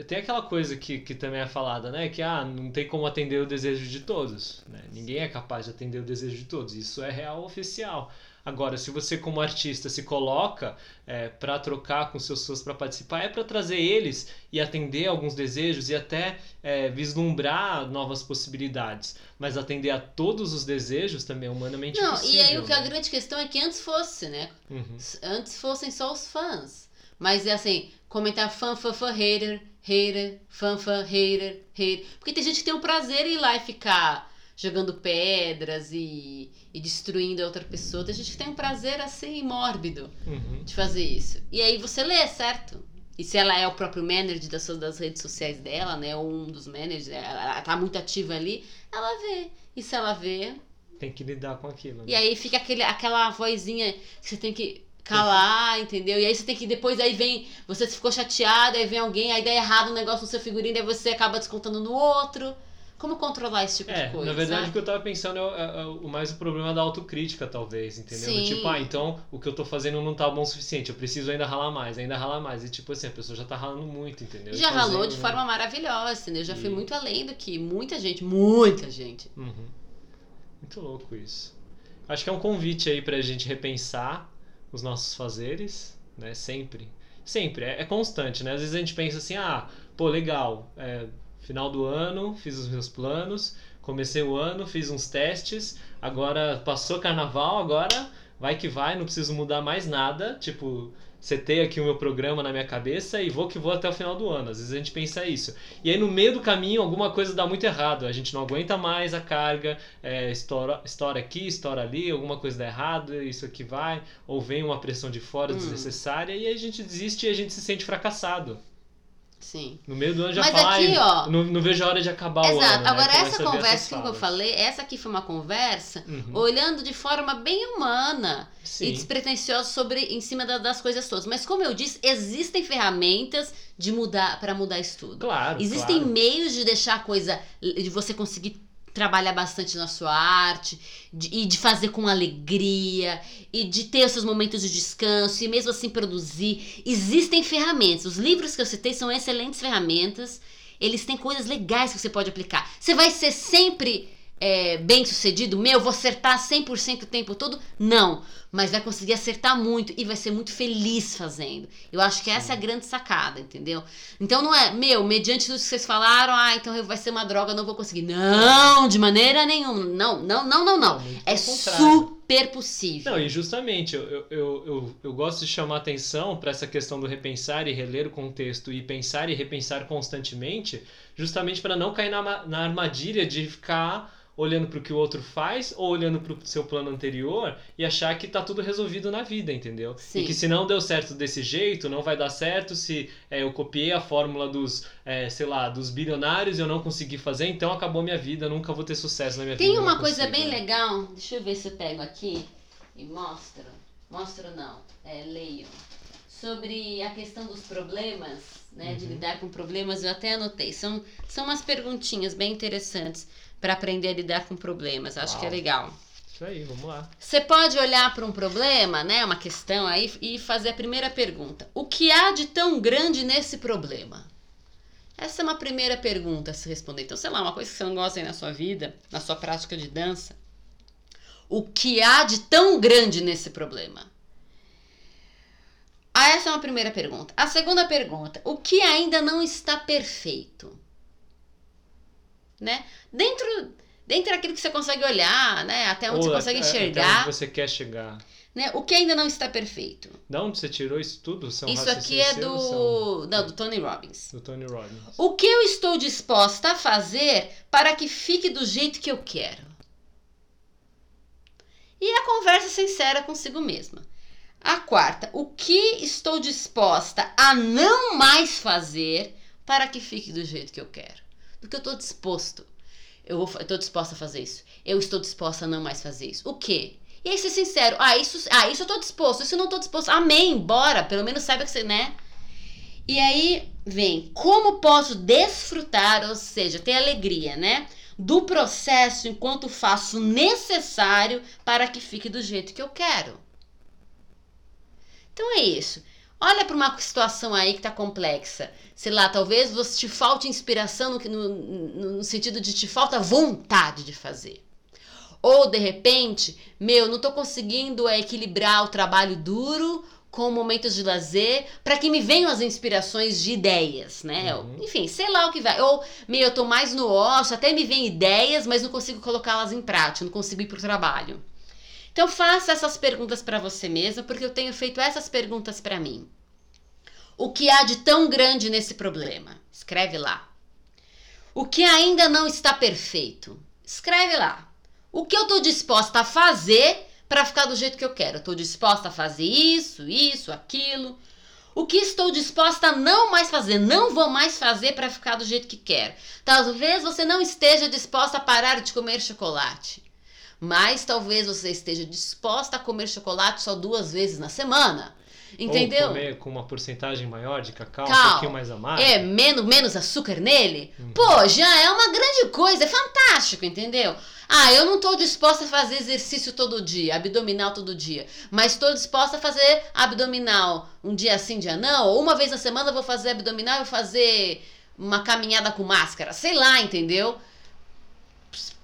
tem aquela coisa que, que também é falada, né? Que ah, não tem como atender o desejo de todos. Né? Ninguém é capaz de atender o desejo de todos. Isso é real oficial. Agora, se você como artista se coloca é, para trocar com seus fãs para participar, é para trazer eles e atender alguns desejos e até é, vislumbrar novas possibilidades. Mas atender a todos os desejos também é humanamente Não, possível. e aí o que a né? grande questão é que antes fosse, né? Uhum. Antes fossem só os fãs. Mas é assim, comentar fã, fã, fã, hater, hater, fã, fã, hater, hater. Porque tem gente que tem o prazer em ir lá e ficar jogando pedras e, e destruindo a outra pessoa. Tem gente que tem um prazer assim mórbido Uhum. de fazer isso. E aí você lê, certo? E se ela é o próprio manager das, suas- das redes sociais dela, né? Ou um dos managers, ela, ela tá muito ativa ali, ela vê. E se ela vê, Tem que lidar com aquilo. né? e aí fica aquele, aquela vozinha que você tem que calar, entendeu? E aí você tem que depois aí vem, você ficou chateado, aí vem alguém, aí dá errado um negócio no seu figurino, aí você acaba descontando no outro. Como controlar esse tipo É, de coisa? na verdade o sabe? que eu tava pensando é, o- é o mais o problema da autocrítica, talvez, entendeu? Sim. Tipo, ah, então o que eu tô fazendo não tá bom o suficiente, eu preciso ainda ralar mais, ainda ralar mais. E tipo assim, a pessoa já tá ralando muito, entendeu? Já E ralou fazendo, de né? forma maravilhosa, entendeu? Já fui E- muito além do que muita gente, muita gente. Uhum. Muito louco isso. Acho que é um convite aí pra gente repensar os nossos fazeres, né? Sempre. Sempre, é, é constante, né? Às vezes a gente pensa assim, ah, pô, legal, é, final do ano, fiz os meus planos, comecei o ano, fiz uns testes, agora passou carnaval, agora vai que vai, não preciso mudar mais nada, tipo, setei aqui o meu programa na minha cabeça e vou que vou até o final do ano. Às vezes a gente pensa isso. E aí no meio do caminho alguma coisa dá muito errado, a gente não aguenta mais a carga, é, estoura, estoura aqui, estoura ali, alguma coisa dá errado, isso aqui vai, ou vem uma pressão de fora Hum. desnecessária e aí a gente desiste e a gente se sente fracassado. Sim. No meio do ano já Mas fala, aqui, "Ai, ó, não, não vejo a hora de acabar o ano. Exato. né? Agora, Começa essa conversa que eu falei, essa aqui foi uma conversa Uhum. olhando de forma bem humana e Sim. despretensiosa sobre em cima da- das coisas todas. Mas como eu disse, existem ferramentas de mudar para mudar isso tudo. Claro. Existem claro. meios de deixar a coisa de você conseguir trabalhar bastante na sua arte de- e de fazer com alegria e de ter os seus momentos de descanso e mesmo assim produzir. Existem ferramentas. Os livros que eu citei são excelentes ferramentas. Eles têm coisas legais que você pode aplicar. Você vai ser sempre é, bem sucedido? Meu, vou acertar 100% o tempo todo? Não. Mas vai conseguir acertar muito e vai ser muito feliz fazendo. Eu acho que essa é a grande sacada, entendeu? Então não é, meu, mediante tudo que vocês falaram, ah, então vai ser uma droga, não vou conseguir. Não, de maneira nenhuma. Não, não, não, não, não. É super possível. Não, e justamente eu, eu, eu, eu, gosto de chamar atenção para essa questão do repensar e reler o contexto e pensar e repensar constantemente, justamente para não cair na, na armadilha de ficar olhando para o que o outro faz ou olhando para o seu plano anterior e achar que tá tudo resolvido na vida, entendeu? Sim. E que se não deu certo desse jeito, não vai dar certo se é, eu copiei a fórmula dos, é, sei lá, dos bilionários e eu não consegui fazer, então acabou minha vida, nunca vou ter sucesso na minha vida. Tem uma coisa consigo, bem né? legal, deixa eu ver se eu pego aqui e mostro. Mostro não, é, leio. Sobre a questão dos problemas, né? De Uhum. lidar com problemas, eu até anotei. São, são umas perguntinhas bem interessantes para aprender a lidar com problemas. Acho que é Uau. legal. Isso aí, vamos lá. Você pode olhar para um problema, né, uma questão aí e fazer a primeira pergunta: o que há de tão grande nesse problema? Essa é uma primeira pergunta a se responder. Então, sei lá, uma coisa que você não gosta aí na sua vida, na sua prática de dança. O que há de tão grande nesse problema? Ah, essa é uma primeira pergunta. A segunda pergunta: o que ainda não está perfeito? Né? Dentro, dentro daquilo que você consegue olhar, né? Até onde Ou você consegue até- Até enxergar. onde você quer chegar. Né? O que ainda não está perfeito? Da onde você tirou isso tudo? São Isso aqui é do, não, do Tony Robbins. são Do Tony Robbins. O que eu estou disposta a fazer para que fique do jeito que eu quero? E a conversa sincera consigo mesma. A quarta, o que estou disposta a não mais fazer para que fique do jeito que eu quero? Do que eu estou disposto. Eu estou disposta a fazer isso. Eu estou disposta a não mais fazer isso. O que? E aí ser sincero, ah, isso, ah, isso eu tô disposto, isso eu não tô disposto. Amém, bora, pelo menos saiba que você, né? E aí vem, como posso desfrutar, ou seja, ter alegria, né? Do processo enquanto faço o necessário para que fique do jeito que eu quero. Então é isso. Olha para uma situação aí que tá complexa. Sei lá, talvez você te falte inspiração no, no, no sentido de te falta vontade de fazer. Ou de repente, meu, não tô conseguindo é, equilibrar o trabalho duro com momentos de lazer para que me venham as inspirações de ideias, né? Uhum. Enfim, sei lá o que vai. Ou, meu, eu tô mais no ócio, até me vem ideias, mas não consigo colocá-las em prática, não consigo ir pro trabalho. Então faça essas perguntas para você mesma, porque eu tenho feito essas perguntas para mim. O que há de tão grande nesse problema? Escreve lá. O que ainda não está perfeito? Escreve lá. O que eu estou disposta a fazer para ficar do jeito que eu quero? Estou disposta a fazer isso, isso, aquilo. O que estou disposta a não mais fazer? Não vou mais fazer para ficar do jeito que quero. Talvez você não esteja disposta a parar de comer chocolate. Mas talvez você esteja disposta a comer chocolate só duas vezes na semana. Entendeu? Ou comer com uma porcentagem maior de cacau, Cal, um pouquinho mais amargo. É, menos, menos açúcar nele. Uhum. Pô, já é uma grande coisa, é fantástico, entendeu? Ah, eu não estou disposta a fazer exercício todo dia, abdominal todo dia, mas estou disposta a fazer abdominal um dia sim, dia não, ou uma vez na semana eu vou fazer abdominal e vou fazer uma caminhada com máscara, sei lá, entendeu?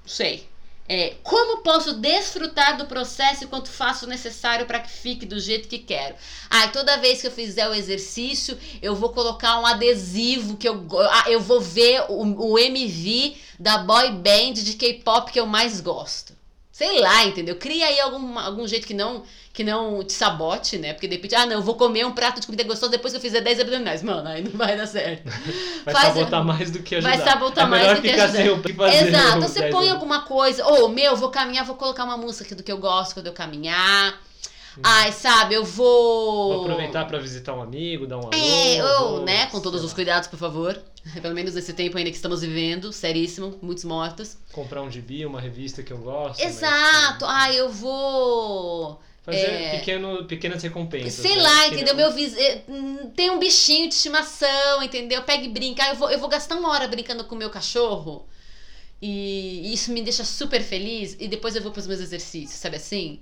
Sei. É, como posso desfrutar do processo enquanto faço o necessário para que fique do jeito que quero? Ah, toda vez que eu fizer o exercício, eu vou colocar um adesivo que eu, ah, eu vou ver o, o MV da boy band de K-pop que eu mais gosto. Sei lá, entendeu? Cria aí algum, algum jeito que não que não te sabote, né? Porque de repente, ah, não, eu vou comer um prato de comida gostosa depois que eu fizer 10 abdominais. Mano, aí não vai dar certo. vai Faz, sabotar mais do que ajudar. Vai sabotar é mais do que ajudar. Sem o fazer Exato. Você põe alguma coisa. Ou, meu, vou caminhar, vou colocar uma música do que eu gosto quando eu caminhar. Hum. Ai, sabe, eu vou. Vou aproveitar para visitar um amigo, dar um alô. É, ou, vou... né, com todos os cuidados, por favor. Pelo menos nesse tempo ainda que estamos vivendo, seríssimo, muitos mortos. Comprar um gibi, uma revista que eu gosto. Exato. Mas... Ai, eu vou Fazer é... pequeno, pequenas recompensas. Sei né? lá, entendeu? Meu. Eh, tem um bichinho de estimação, entendeu? Pega e brinca. Ah, eu vou, eu vou gastar uma hora brincando com o meu cachorro. E isso me deixa super feliz. E depois eu vou para os meus exercícios, sabe assim?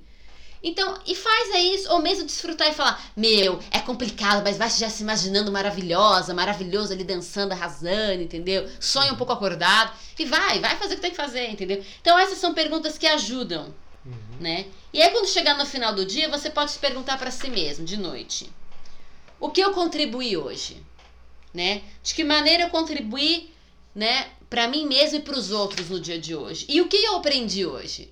Então, e faz é isso, ou mesmo desfrutar e falar: Meu, é complicado, mas vai já se imaginando maravilhosa, maravilhoso ali dançando, arrasando, entendeu? Sonha um pouco acordado e vai, vai fazer o que tem que fazer, entendeu? Então, essas são perguntas que ajudam Uhum. Né? E aí, quando chegar no final do dia, você pode se perguntar para si mesmo, de noite: o que eu contribuí hoje? Né? De que maneira eu contribuí né, para mim mesmo e para os outros no dia de hoje? E o que eu aprendi hoje?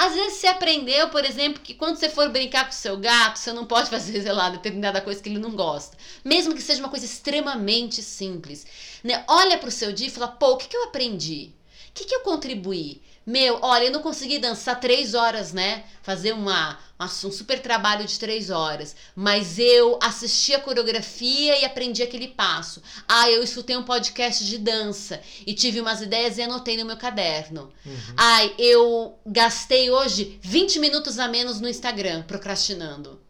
Às vezes você aprendeu, por exemplo, que quando você for brincar com o seu gato, você não pode fazer, sei lá, determinada coisa que ele não gosta. Mesmo que seja uma coisa extremamente simples. Né? Olha para o seu dia e fala, pô, o que, que eu aprendi? O que, que eu contribuí? Meu, olha, eu não consegui dançar três horas, né? Fazer uma, uma, um super trabalho de três horas. Mas eu assisti a coreografia e aprendi aquele passo. Ah, eu escutei um podcast de dança e tive umas ideias e anotei no meu caderno. Uhum. Ai, eu gastei hoje 20 minutos a menos no Instagram procrastinando.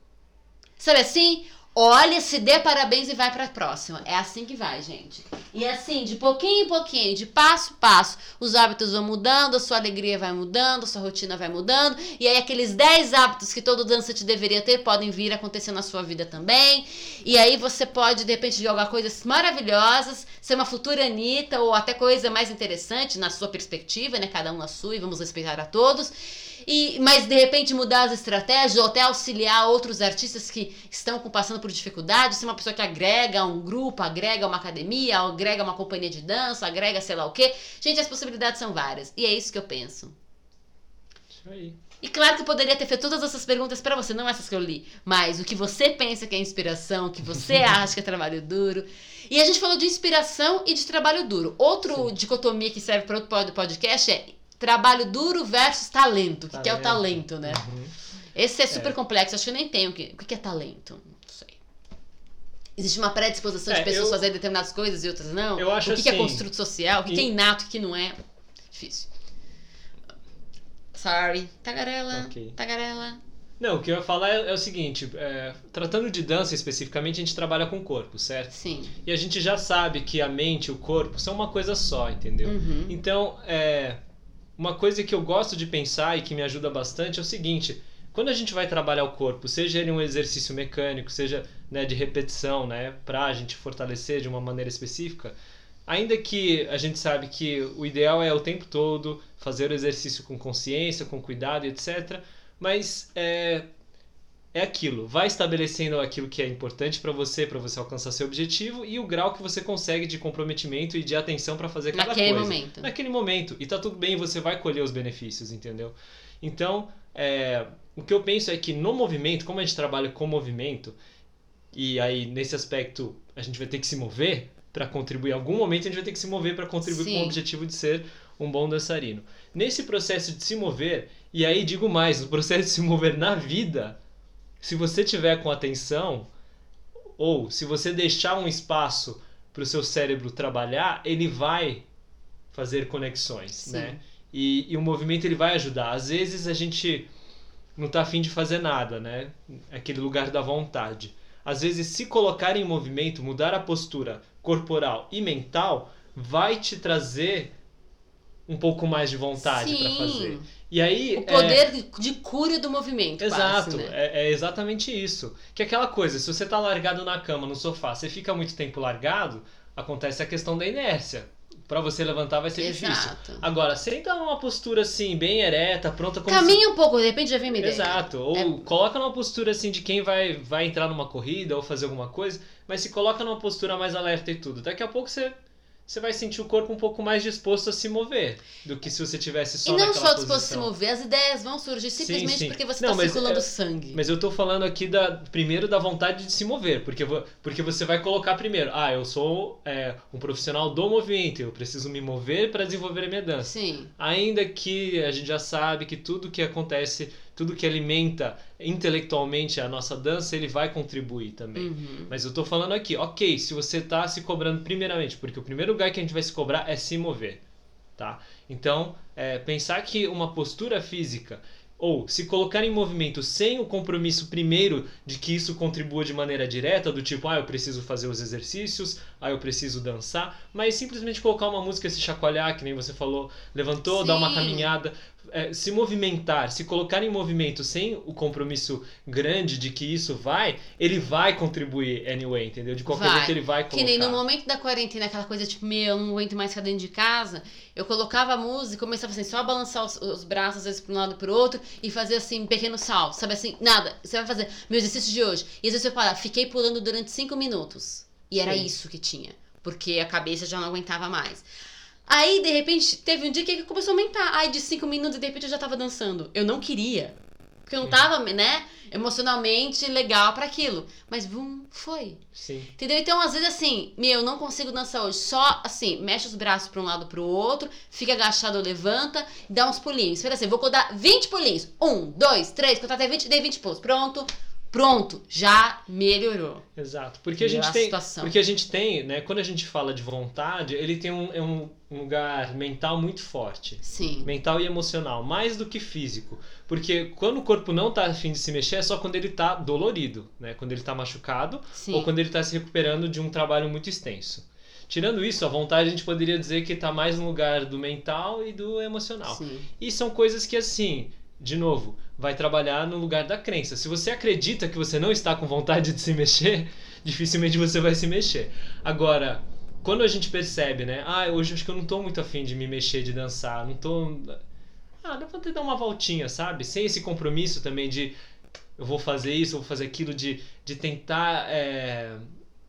Sabe assim? Olha, se dê parabéns e vai para a próxima. É assim que vai, gente. E assim, de pouquinho em pouquinho, de passo a passo, os hábitos vão mudando, a sua alegria vai mudando, a sua rotina vai mudando. E aí, aqueles 10 hábitos que todo dançante deveria ter podem vir a acontecer na sua vida também. E aí, você pode, de repente, jogar coisas maravilhosas, ser uma futura Anitta, ou até coisa mais interessante na sua perspectiva, né? Cada um na sua, e vamos respeitar a todos. E, mas de repente mudar as estratégias ou até auxiliar outros artistas que estão passando por dificuldades, ser uma pessoa que agrega um grupo, agrega uma academia, agrega uma companhia de dança, agrega sei lá o quê. Gente, as possibilidades são várias. E é isso que eu penso. Isso aí. E claro que eu poderia ter feito todas essas perguntas para você, não essas que eu li, mas o que você pensa que é inspiração, o que você acha que é trabalho duro. E a gente falou de inspiração e de trabalho duro. Outro Sim. dicotomia que serve para outro podcast é trabalho duro versus talento. O que, que é o talento, né? Uhum. Esse é super é. complexo, acho que eu nem tenho. O que, o que é talento? Não sei. Existe uma predisposição é, de pessoas eu, fazerem determinadas coisas e outras não? Eu acho o que, assim, que é assim, construto social? O que, que é inato, o que não é? Difícil. Sorry. Tagarela. Ok. Tagarela. Não, o que eu ia falar é, é o seguinte: é, tratando de dança especificamente, a gente trabalha com o corpo, certo? Sim. E a gente já sabe que a mente e o corpo são uma coisa só, entendeu? Uhum. Então, é, uma coisa que eu gosto de pensar e que me ajuda bastante é o seguinte: quando a gente vai trabalhar o corpo, seja ele um exercício mecânico, seja né, de repetição, né, para a gente fortalecer de uma maneira específica, ainda que a gente sabe que o ideal é o tempo todo fazer o exercício com consciência, com cuidado, etc. Mas é, é aquilo, vai estabelecendo aquilo que é importante para você, para você alcançar seu objetivo e o grau que você consegue de comprometimento e de atenção para fazer cada Naquele coisa. momento. Naquele momento. E tá tudo bem, você vai colher os benefícios, entendeu? Então, é, o que eu penso é que no movimento, como a gente trabalha com movimento, e aí nesse aspecto a gente vai ter que se mover para contribuir. Em algum momento a gente vai ter que se mover para contribuir com Sim. o objetivo de ser um bom dançarino. Nesse processo de se mover, e aí digo mais, no processo de se mover na vida, se você tiver com atenção, ou se você deixar um espaço para o seu cérebro trabalhar, ele vai fazer conexões, Sim. né? E, e o movimento ele vai ajudar. Às vezes a gente não tá afim de fazer nada, né? Aquele lugar da vontade. Às vezes, se colocar em movimento, mudar a postura corporal e mental, vai te trazer um pouco mais de vontade para fazer. E aí O é- poder de- de cura do movimento. Exato, quase, né? é, é exatamente isso. Que é aquela coisa, se você tá largado na cama, no sofá, você fica muito tempo largado, acontece a questão da inércia. Pra você levantar vai ser difícil. Exato. Agora, senta numa postura assim, bem ereta, pronta como se- Caminha um pouco, de repente já vem ideia. Exato. Ou É- coloca numa postura assim de quem vai, vai entrar numa corrida ou fazer alguma coisa, mas se coloca numa postura mais alerta e tudo. Daqui a pouco você, você vai sentir o corpo um pouco mais disposto a se mover do que se você tivesse só E não só disposto a se posição. mover, as ideias vão surgir simplesmente sim. porque você está circulando é- sangue. Mas eu tô falando aqui da, primeiro da vontade de se mover, porque, porque você vai colocar primeiro, ah, eu sou é, um profissional do movimento, eu preciso me mover para desenvolver a minha dança. Sim. Ainda que a gente já sabe que tudo que acontece, tudo que alimenta intelectualmente a nossa dança, ele vai contribuir também. Uhum. Mas eu tô falando aqui, ok, se você tá se cobrando primeiramente, porque o primeiro lugar que a gente vai se cobrar é se mover, tá? Então, é, pensar que uma postura física ou se colocar em movimento sem o compromisso primeiro de que isso contribua de maneira direta, do tipo, ah, eu preciso fazer os exercícios, ah, eu preciso dançar, mas simplesmente colocar uma música e se chacoalhar, que nem você falou, levantou, dar uma Sim. caminhada, é, se movimentar, se colocar em movimento sem o compromisso grande de que isso vai, ele vai contribuir anyway, entendeu? De qualquer Vai. jeito ele vai colocar. Que nem no momento da quarentena, aquela coisa tipo, meu, eu não aguento mais ficar dentro de casa. Eu colocava a música, começava assim, só a balançar os, os braços, às vezes, pra um lado e pro outro, e fazer assim, um pequeno sal. Sabe assim, nada. Você vai fazer meu exercício de hoje. E às vezes eu parar, fiquei pulando durante cinco minutos. E era Sim. isso que tinha. Porque a cabeça já não aguentava mais. Aí, de repente, teve um dia que começou a aumentar. Aí, de cinco minutos, de repente, eu já tava dançando. Eu não queria. Porque eu não tava, né, emocionalmente legal pra aquilo. Mas, vum, foi. Sim. Entendeu? Então, às vezes, assim, meu, eu não consigo dançar hoje. Só, assim, mexe os braços pra um lado pro outro, fica agachado, levanta, dá uns pulinhos. Espera assim, vou contar 20 pulinhos. Um, dois, três, contar até 20, dei 20 pulos. Pronto, pronto, já melhorou. Exato. Porque a gente tem. situação. Porque a gente tem, né? Quando a gente fala de vontade, ele tem um, é um um lugar mental muito forte. Sim. Mental e emocional, mais do que físico. Porque quando o corpo não tá afim de se mexer, é só quando ele tá dolorido, né? Quando ele tá machucado Sim. ou quando ele tá se recuperando de um trabalho muito extenso. Tirando isso, a vontade a gente poderia dizer que tá mais no lugar do mental e do emocional. Sim. E são coisas que, assim, de novo, vai trabalhar no lugar da crença. Se você acredita que você não está com vontade de se mexer, dificilmente você vai se mexer. Agora, quando a gente percebe, né? Ah, hoje acho que eu não tô muito afim de me mexer, de dançar, não tô. Ah, dá pra dar uma voltinha, sabe? Sem esse compromisso também de eu vou fazer isso, eu vou fazer aquilo, de, de tentar é,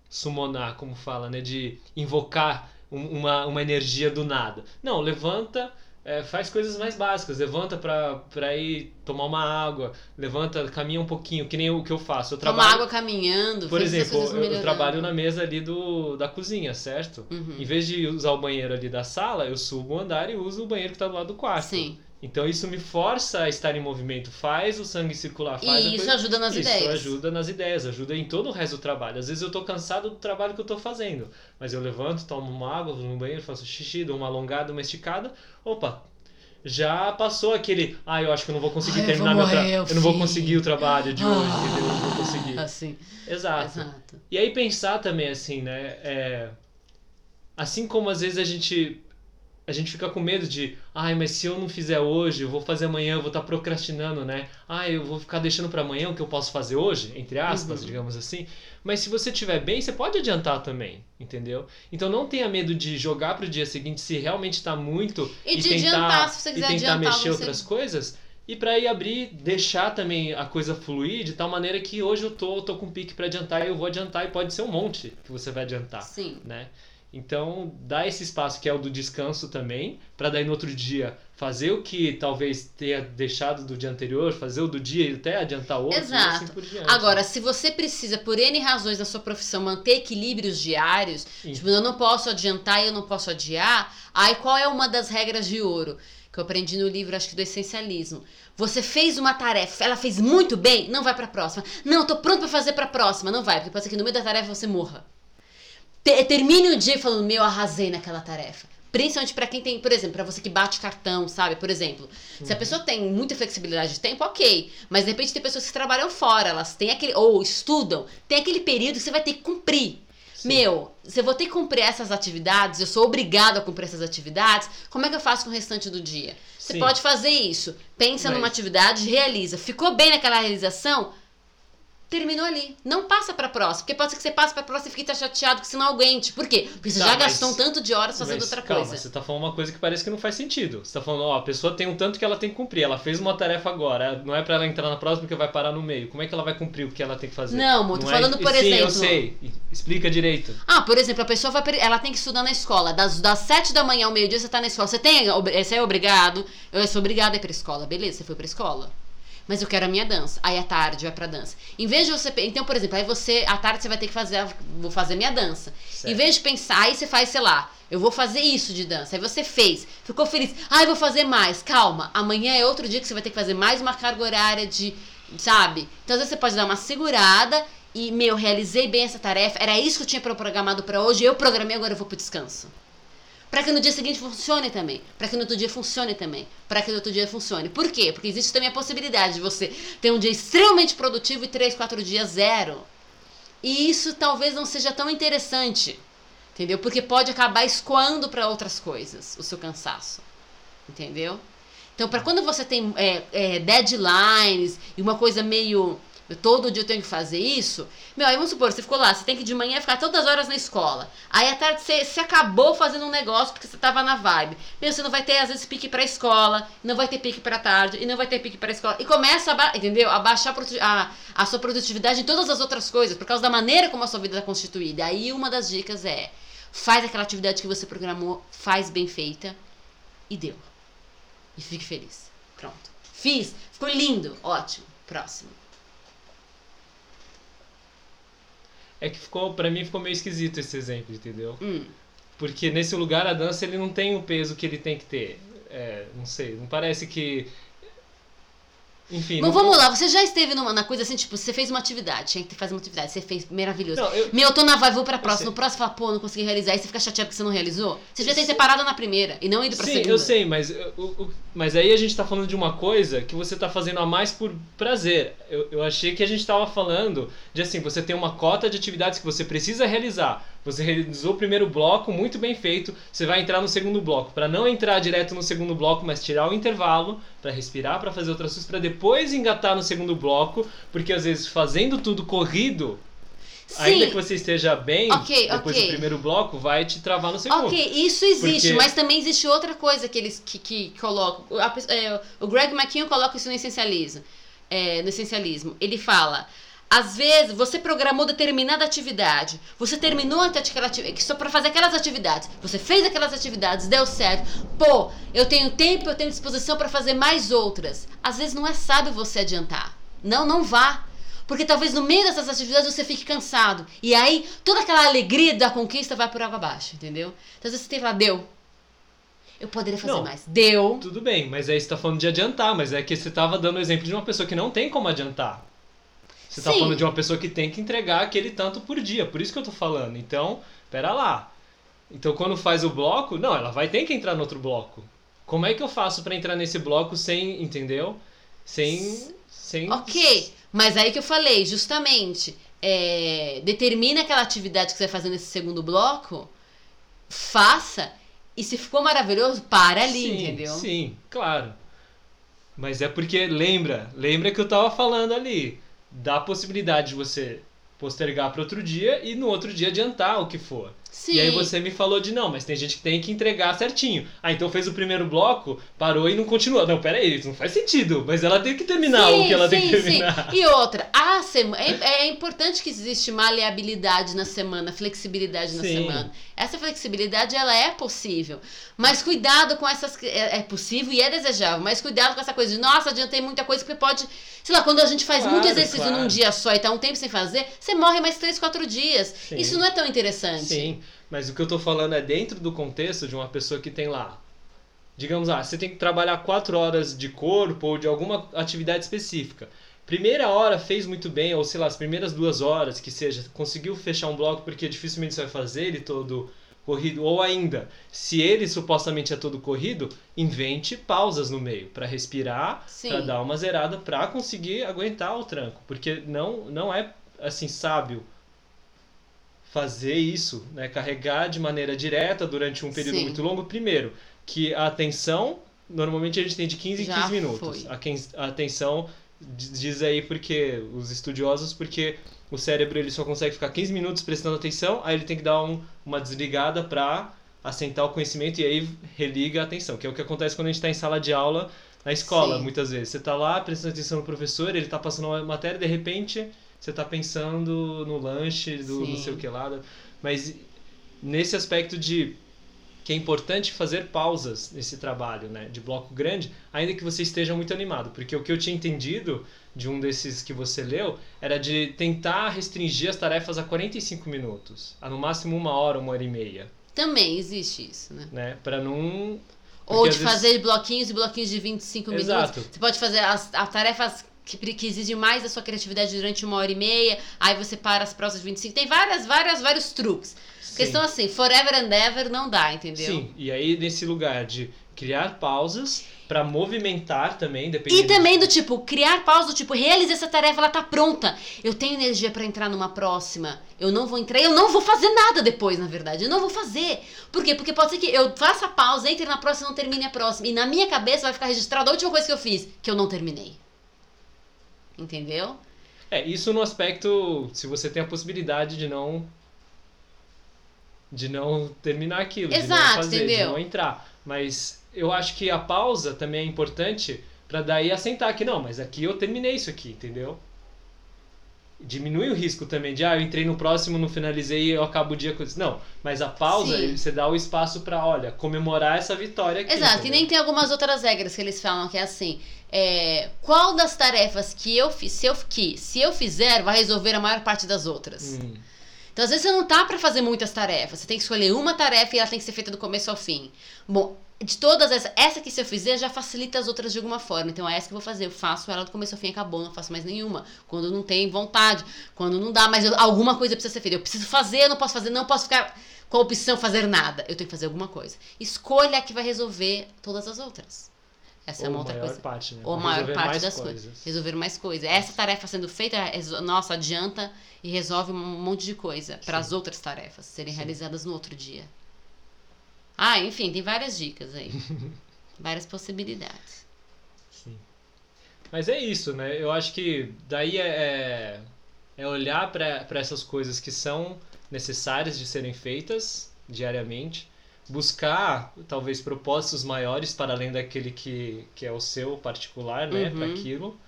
summonar, como fala, né? De invocar um- uma, uma energia do nada. Não, levanta, é, faz coisas mais básicas. Levanta pra, pra ir tomar uma água, levanta, caminha um pouquinho, que nem o que eu faço. Eu Toma trabalho, água caminhando. por exemplo, eu, trabalho na mesa ali do, da cozinha, certo? Uhum. Em vez de usar o banheiro ali da sala, eu subo o andar e uso o banheiro que tá do lado do quarto. Sim. Então isso me força a estar em movimento, faz o sangue circular, faz E isso coisa- ajuda nas isso ideias. ajuda nas ideias, ajuda em todo o resto do trabalho. Às vezes eu tô cansado do trabalho que eu tô fazendo, mas eu levanto, tomo uma água, vou no banheiro, faço xixi, dou uma alongada, uma esticada, opa, já passou aquele, ah, eu acho que eu não vou conseguir Ai, terminar meu trabalho. Eu não vou conseguir o trabalho de hoje, Ah. entendeu? Eu não vou conseguir. Assim, Exato. exato. E aí pensar também assim, né? É, assim como às vezes a gente a gente fica com medo de, ai, mas se eu não fizer hoje, eu vou fazer amanhã, eu vou estar procrastinando, né? Ah, eu vou ficar deixando para amanhã o que eu posso fazer hoje, entre aspas, Uhum. digamos assim. Mas se você estiver bem, você pode adiantar também, entendeu? Então não tenha medo de jogar pro dia seguinte se realmente está muito E de tentar, adiantar, se você e quiser tentar adiantar, mexer você- outras coisas. E para ir abrir, deixar também a coisa fluir de tal maneira que hoje eu tô, tô com pique para adiantar e eu vou adiantar e pode ser um monte que você vai adiantar, Sim. né? Então, dá esse espaço que é o do descanso também, para daí no outro dia fazer o que talvez tenha deixado do dia anterior, fazer o do dia e até adiantar outro e Exato. assim por diante. Agora, se você precisa, por N razões na sua profissão, manter equilíbrios diários, Sim. tipo, eu não posso adiantar e eu não posso adiar, aí qual é uma das regras de ouro? Que eu aprendi no livro, acho que do essencialismo. Você fez uma tarefa, ela fez muito bem, não vai pra próxima. Não, tô pronto pra fazer pra próxima, não vai, porque pode ser que no meio da tarefa você morra. Te- termine o dia falando, meu, arrasei naquela tarefa. Principalmente pra quem tem, por exemplo, pra você que bate cartão, sabe? Por exemplo, se a pessoa tem muita flexibilidade de tempo, ok. Mas de repente tem pessoas que trabalham fora, elas têm aquele. ou estudam, tem aquele período que você vai ter que cumprir. Sim. Meu, se eu vou ter que cumprir essas atividades, eu sou obrigado a cumprir essas atividades, como é que eu faço com o restante do dia? Você Sim. pode fazer isso. Pensa Mas- numa atividade, realiza. Ficou bem naquela realização? Terminou ali. Não passa pra próxima. Porque pode ser que você passe pra próxima e fique tá chateado que você não aguente. Por quê? Porque você Tá, já mas- gastou um tanto de horas fazendo Mas, outra calma, coisa. você tá falando uma coisa que parece que não faz sentido. Você tá falando, ó, a pessoa tem um tanto que ela tem que cumprir. Ela fez uma tarefa agora, não é pra ela entrar na próxima porque vai parar no meio. Como é que ela vai cumprir o que ela tem que fazer? Não, amor, tô é- falando, por Sim, eu exemplo- sei. Explica direito. Ah, por exemplo, a pessoa vai. Ela tem que estudar na escola. Das, das 7 da manhã ao meio-dia você tá na escola. Você tem. ob- Você é obrigado. Eu sou obrigada a ir pra escola. Beleza, você foi pra escola. Mas eu quero a minha dança. Aí à tarde vai pra dança. Em vez de você. Então, por exemplo, aí você. À tarde você vai ter que fazer. Vou fazer minha dança. Certo. Em vez de pensar, aí você faz, sei lá, eu vou fazer isso de dança. Aí você fez, ficou feliz. Ah, eu vou fazer mais. Calma, amanhã é outro dia que você vai ter que fazer mais uma carga horária de. Sabe? Então, às vezes você pode dar uma segurada e, meu, realizei bem essa tarefa. Era isso que eu tinha programado pra hoje. Eu programei, agora eu vou pro descanso. Pra que no dia seguinte funcione também. Pra que no outro dia funcione também. Pra que no outro dia funcione. Por quê? Porque existe também a possibilidade de você ter um dia extremamente produtivo e três, quatro dias zero. E isso talvez não seja tão interessante. Entendeu? Porque pode acabar escoando para outras coisas o seu cansaço. Entendeu? Então, para quando você tem é, é, deadlines e uma coisa meio. Todo dia eu tenho que fazer isso. Meu, aí vamos supor, você ficou lá, você tem que de manhã ficar todas as horas na escola. Aí à tarde você, você acabou fazendo um negócio porque você tava na vibe. Meu, você não vai ter, às vezes, pique pra escola, não vai ter pique pra tarde, e não vai ter pique pra escola. E começa a, entendeu? a baixar a a, a sua produtividade em todas as outras coisas, por causa da maneira como a sua vida está constituída. Aí uma das dicas é: faz aquela atividade que você programou, faz bem feita e deu. E fique feliz. Pronto. Fiz, ficou lindo, ótimo. Próximo. É que ficou, para mim ficou meio esquisito esse exemplo, entendeu? Hum. Porque nesse lugar a dança ele não tem o peso que ele tem que ter. É, não sei, não parece que. Enfim. Mas vamos lá, você já esteve numa na coisa assim, tipo, você fez uma atividade, tinha que fazer uma atividade, você fez, maravilhoso. Não, eu- Meu, eu tô na vibe, vou pra próxima. No próximo, fala, pô, não consegui realizar. Aí você fica chateado porque você não realizou. Você já tem separado na primeira e não ido pra Sim, segunda. eu sei, mas, eu- mas aí a gente tá falando de uma coisa que você tá fazendo a mais por prazer. Eu, eu achei que a gente tava falando de assim, você tem uma cota de atividades que você precisa realizar. Você realizou o primeiro bloco, muito bem feito. Você vai entrar no segundo bloco. Para não entrar direto no segundo bloco, mas tirar o intervalo, para respirar, para fazer outras coisas, para depois engatar no segundo bloco, porque às vezes fazendo tudo corrido, ainda que você esteja bem, Ok, depois ok. do primeiro bloco, vai te travar no segundo. Ok, isso existe, Porque- mas também existe outra coisa que eles que, que colocam. É, o Greg McKeown coloca isso no essencialismo. É, no essencialismo. Ele fala. Às vezes você programou determinada atividade, você terminou até aquela atividade, só para fazer aquelas atividades, você fez aquelas atividades, deu certo. Pô, eu tenho tempo, eu tenho disposição para fazer mais outras. Às vezes não é sábio você adiantar. Não, não vá. Porque talvez no meio dessas atividades você fique cansado. E aí toda aquela alegria da conquista vai por água abaixo, entendeu? Então às vezes você tem que falar, deu. Eu poderia fazer Não. mais. Deu. Tudo bem, mas aí você tá falando de adiantar, mas é que você tava dando o exemplo de uma pessoa que não tem como adiantar. Você tá Sim. falando de uma pessoa que tem que entregar aquele tanto por dia, por isso que eu tô falando. Então, pera lá. Então quando faz o bloco, não, ela vai ter que entrar no outro bloco. Como é que eu faço para entrar nesse bloco sem, entendeu? Sem. sem Ok, mas aí que eu falei, justamente, é, determina aquela atividade que você vai fazer nesse segundo bloco, faça, e se ficou maravilhoso, para ali, sim, entendeu? Sim, claro. Mas é porque, lembra, lembra que eu tava falando ali, da possibilidade de você postergar para outro dia e no outro dia adiantar o que for. Sim. E aí você me falou de não, mas tem gente que tem que entregar certinho. Ah, então fez o primeiro bloco, parou e não continuou. Não, peraí, isso não faz sentido. Mas ela tem que terminar sim, o que ela sim, tem que terminar. Sim. E outra, a sema... é, é importante que existe maleabilidade na semana, flexibilidade na semana. Essa flexibilidade ela é possível. Mas cuidado com essas. É, é possível e é desejável, mas cuidado com essa coisa de, nossa, adiantei muita coisa, porque pode. Sei lá, quando a gente faz Claro, muito exercício claro. num dia só e tá um tempo sem fazer, você morre mais três, quatro dias. Isso não é tão interessante. Sim, mas o que eu tô falando é dentro do contexto de uma pessoa que tem lá. Digamos, ah, você tem que trabalhar quatro horas de corpo ou de alguma atividade específica. Primeira hora fez muito bem, ou sei lá, as primeiras duas horas, que seja, conseguiu fechar um bloco porque dificilmente você vai fazer ele todo corrido. Ou ainda, se ele supostamente é todo corrido, invente pausas no meio para respirar, para dar uma zerada, para conseguir aguentar o tranco. Porque não, não é assim sábio fazer isso, né? carregar de maneira direta durante um período Sim. muito longo, primeiro, que a atenção, normalmente a gente tem de 15 em Já 15 minutos. foi. A, quem- a atenção diz diz aí porque os estudiosos porque o cérebro ele só consegue ficar 15 minutos prestando atenção, aí ele tem que dar um- uma desligada para assentar o conhecimento e aí religa a atenção, que é o que acontece quando a gente está em sala de aula na escola, Sim. muitas vezes. Você está lá prestando atenção no professor, ele está passando uma matéria, de repente você está pensando no lanche do não Sim. sei o que lá. Mas nesse aspecto de que é importante fazer pausas nesse trabalho, né, de bloco grande, ainda que você esteja muito animado, porque o que eu tinha entendido de um desses que você leu era de tentar restringir as tarefas a 45 minutos, a no máximo uma hora, uma hora e meia, Também existe isso, né? né, para não Ou porque de às vezes- fazer bloquinhos e bloquinhos de 25 Exato. minutos. Você pode fazer as, as tarefas que, que exigem mais da sua criatividade durante uma hora e meia, aí você para as próximas 25. Tem várias, várias, vários truques. Sim. Questão assim, forever and ever não dá, entendeu? Sim, e aí nesse lugar de criar pausas para movimentar também, dependendo E também do tipo, criar pausa do tipo, realize essa tarefa, ela tá pronta. Eu tenho energia pra entrar numa próxima. Eu não vou entrar, eu não vou fazer nada depois, na verdade. Eu não vou fazer. Por quê? Porque pode ser que eu faça a pausa, entre na próxima e não termine a próxima. E na minha cabeça vai ficar registrada a última coisa que eu fiz, que eu não terminei. Entendeu? É, isso no aspecto, se você tem a possibilidade de não de não terminar aquilo, de Exato, não fazer, entendeu? de não entrar. Mas eu acho que a pausa também é importante pra daí assentar que não, mas aqui eu terminei isso aqui, entendeu? Diminui o risco também de, ah, eu entrei no próximo, não finalizei e eu acabo o dia com isso. Não, mas a pausa, Sim. você dá o espaço pra, olha, comemorar essa vitória aqui. Exato, e entendeu? nem tem algumas outras regras que eles falam que é assim. é, qual das tarefas que eu fiz, se eu, que, se eu fizer, vai resolver a maior parte das outras? Hum, Então, às vezes, você não tá pra fazer muitas tarefas. Você tem que escolher uma tarefa e ela tem que ser feita do começo ao fim. Bom, de todas essas, essa que se eu fizer já facilita as outras de alguma forma. Então, é essa que eu vou fazer. Eu faço ela do começo ao fim, acabou, não faço mais nenhuma. Quando não tem vontade, quando não dá, mas eu- alguma coisa precisa ser feita. Eu preciso fazer, não posso fazer, não posso ficar com a opção fazer nada. Eu tenho que fazer alguma coisa. Escolha a que vai resolver todas as outras. Essa é ou uma outra coisa. parte, né? Ou a maior parte das coisas. coisas. Resolver mais coisas. Essa tarefa sendo feita, nossa, adianta e resolve um monte de coisa para as outras tarefas serem Sim. realizadas no outro dia. Ah, enfim, tem várias dicas aí. várias possibilidades. Sim. Mas é isso, né? Eu acho que daí é, é, é olhar para essas coisas que são necessárias de serem feitas diariamente, buscar talvez propósitos maiores para além daquele que, que é o seu particular, né? Uhum. Para aquilo.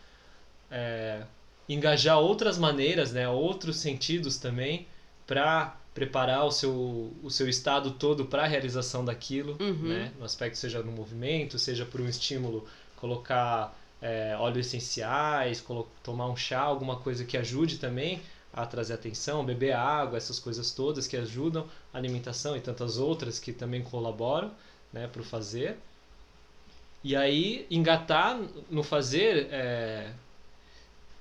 É, engajar outras maneiras, né? Outros sentidos também para preparar o seu, o seu estado todo para a realização daquilo, Uhum. né? No aspecto seja no movimento, seja por um estímulo, colocar é, óleos essenciais, colo- tomar um chá, alguma coisa que ajude também a trazer atenção, beber água, essas coisas todas que ajudam a alimentação e tantas outras que também colaboram, né, para o fazer. E aí engatar no fazer é,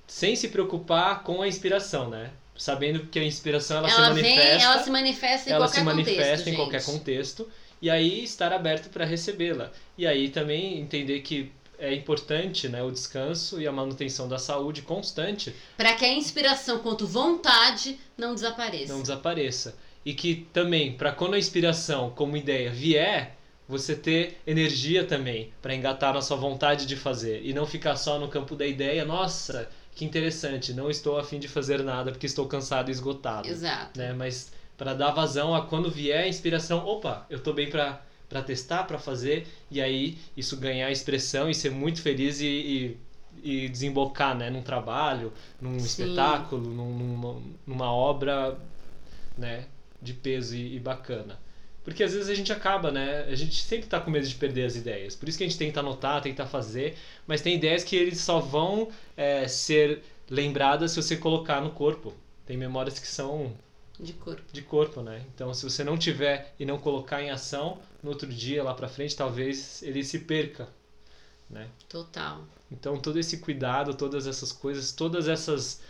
sem se preocupar com a inspiração, né? Sabendo que a inspiração ela, se Ela manifesta vem, ela se manifesta em ela qualquer se manifesta contexto, em qualquer contexto e aí estar aberto para recebê-la. E aí também entender que é importante né, o descanso e a manutenção da saúde constante. Para que a inspiração quanto vontade não desapareça. Não desapareça. E que também, para quando a inspiração como ideia vier, você ter energia também para engatar na sua vontade de fazer e não ficar só no campo da ideia, nossa, que interessante, não estou afim de fazer nada porque estou cansado e esgotado. Exato. Né? Mas para dar vazão a quando vier a inspiração, opa, eu estou bem para para testar, para fazer, e aí isso ganhar expressão e ser muito feliz e, e, e desembocar né, num trabalho, num Sim. espetáculo, num, numa, numa obra né, de peso e, e, bacana. Porque às vezes a gente acaba, né? A gente sempre está com medo de perder as ideias. Por isso que a gente tenta anotar, tenta fazer, mas tem ideias que eles só vão é, ser lembradas se você colocar no corpo. Tem memórias que são de corpo. De corpo, né? Então, se você não tiver e não colocar em ação, no outro dia, lá pra frente, talvez ele se perca, né? Total. Então, todo esse cuidado, todas essas coisas, todas essas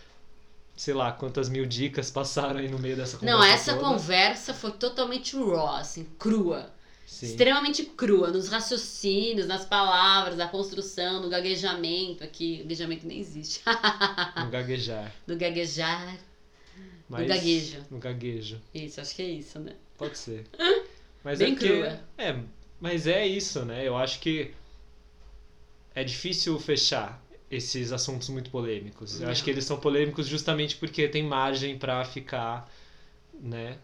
sei lá quantas mil dicas passaram aí no meio dessa conversa. Não, essa toda. conversa foi totalmente raw, assim, crua. Sim. Extremamente crua, nos raciocínios, nas palavras, na construção, no gaguejamento aqui. Gaguejamento nem existe. no gaguejar. No gaguejar. Mas, no gaguejo. No gaguejo. Isso, acho que é isso, né? Pode ser. Mas Bem é que, crua. É, mas é isso, né? Eu acho que é difícil fechar esses assuntos muito polêmicos. Eu acho que eles são polêmicos justamente porque tem margem para ficar, né,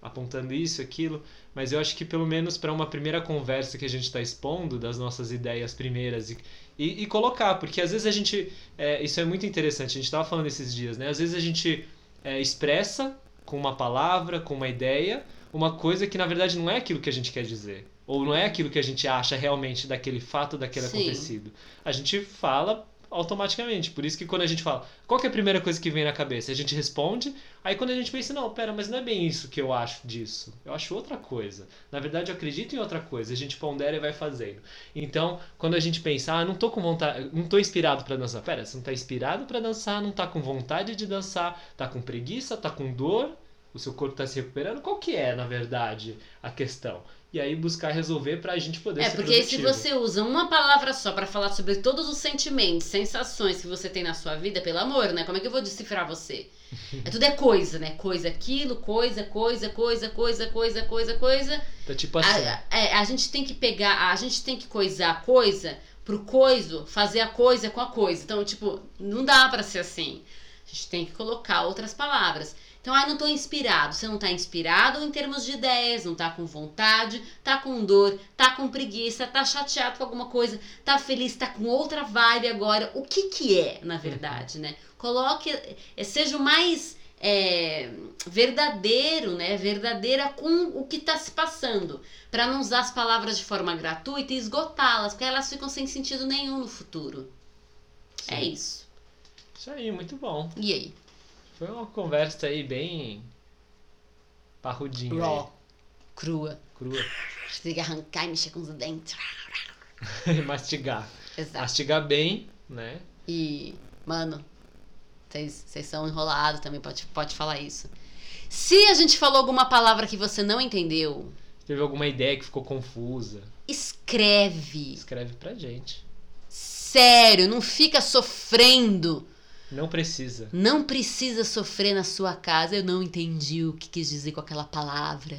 apontando isso, aquilo, mas eu acho que pelo menos para uma primeira conversa que a gente está expondo das nossas ideias primeiras e, e, e colocar, porque às vezes a gente, é, isso é muito interessante, a gente estava falando esses dias, né? Às vezes a gente é, expressa com uma palavra, com uma ideia, uma coisa que na verdade não é aquilo que a gente quer dizer. Ou não é aquilo que a gente acha realmente daquele fato, daquele Sim. acontecido. A gente fala automaticamente. Por isso que quando a gente fala, qual que é a primeira coisa que vem na cabeça? A gente responde, aí quando a gente pensa, não, pera, mas não é bem isso que eu acho disso. Eu acho outra coisa. Na verdade, eu acredito em outra coisa. A gente pondera e vai fazendo. Então, quando a gente pensa, ah, não tô com vontade, não tô inspirado para dançar. Pera, você não tá inspirado para dançar, não tá com vontade de dançar, tá com preguiça, tá com dor, o seu corpo tá se recuperando. Qual que é, na verdade, a questão? E aí buscar resolver pra gente poder É, ser porque aí se produtivo. você usa uma palavra só pra falar sobre todos os sentimentos, sensações que você tem na sua vida, pelo amor, né? Como é que eu vou decifrar você? É tudo é coisa, né? Coisa aquilo, coisa, coisa, coisa, coisa, coisa, coisa, coisa. Tá tipo assim. A, é, a gente tem que pegar, a gente tem que coisar a coisa pro coiso fazer a coisa com a coisa. Então, tipo, não dá pra ser assim. A gente tem que colocar outras palavras. Então, ai, não tô inspirado. Você não tá inspirado em termos de ideias, não tá com vontade, tá com dor, tá com preguiça, tá chateado com alguma coisa, tá feliz, tá com outra vibe agora. O que que é, na verdade, né? Coloque, eh, seja o mais é, verdadeiro, né? Verdadeira com o que tá se passando. Pra não usar as palavras de forma gratuita e esgotá-las, porque elas ficam sem sentido nenhum no futuro. É Sim. isso. Isso aí, muito bom. E aí? Foi uma conversa aí bem parrudinha. Raw. Crua. Aí, crua. Você tem que arrancar e mexer com os dentes. Mastigar. Exato. Mastigar bem, né? E, mano, vocês vocês são enrolados também, pode, pode falar isso. Se a gente falou alguma palavra que você não entendeu, Teve alguma ideia que ficou confusa? escreve. Escreve pra gente. Sério, não fica sofrendo. Não precisa. Não precisa sofrer na sua casa. Eu não entendi o que quis dizer com aquela palavra.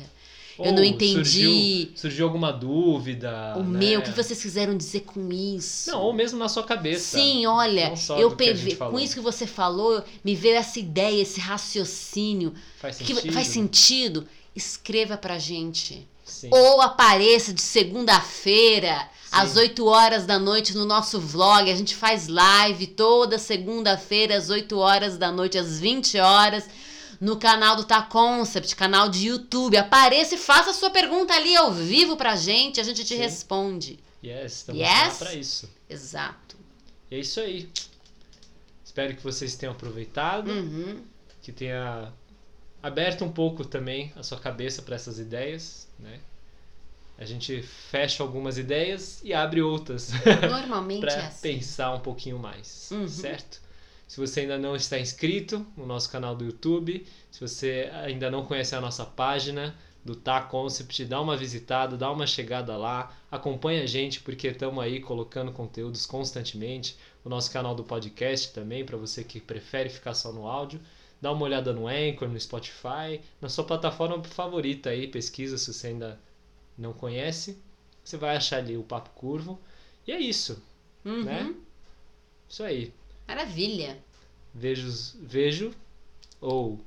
Eu não Ou entendi. Surgiu, surgiu alguma dúvida. o né? meu, o que vocês quiseram dizer com isso? Não, ou mesmo na sua cabeça. Sim, olha, eu que com isso que você falou, me veio essa ideia, esse raciocínio Faz que sentido? faz sentido. Escreva pra gente. Sim. Ou apareça de segunda-feira. Às 8 horas da noite, no nosso vlog. A gente faz live toda segunda-feira, às 8 horas da noite, às 20 horas, no canal do Tá Concept, canal de YouTube. Apareça e faça a sua pergunta ali ao vivo pra gente, a gente te Sim. responde. Yes, estamos Yes? lá pra isso. Exato. E é isso aí. Espero que vocês tenham aproveitado, Uhum. que tenha aberto um pouco também a sua cabeça para essas ideias, né? A gente fecha algumas ideias e abre outras Normalmente para é assim. pensar um pouquinho mais, Uhum. certo? Se você ainda não está inscrito no nosso canal do YouTube, se você ainda não conhece a nossa página do Tá Concept, dá uma visitada, dá uma chegada lá, acompanha a gente porque estamos aí colocando conteúdos constantemente, o nosso canal do podcast também, para você que prefere ficar só no áudio. Dá uma olhada no Anchor, no Spotify, na sua plataforma favorita aí, pesquisa se você ainda não conhece. Você vai achar ali o Papo Curvo. E é isso, Uhum. né? Isso aí. Maravilha. Vejo, vejo ou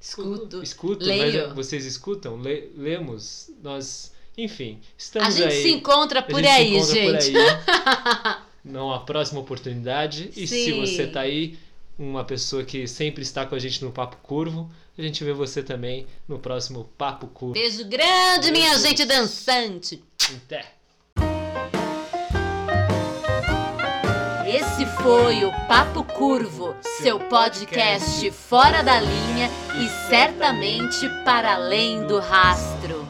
Escuto. escuto, leio. mas vocês escutam, Le- lemos, nós, enfim, A estamos gente aí. se encontra A por gente aí, encontra por gente. aí. Numa próxima oportunidade. E se Sim. você tá aí, uma pessoa que sempre está com a gente no Papo Curvo, a gente vê você também no próximo Papo Curvo. Beijo grande, minha Beijo. gente dançante. Até! Esse foi o Papo Curvo, seu podcast fora da linha e certamente para além do rastro.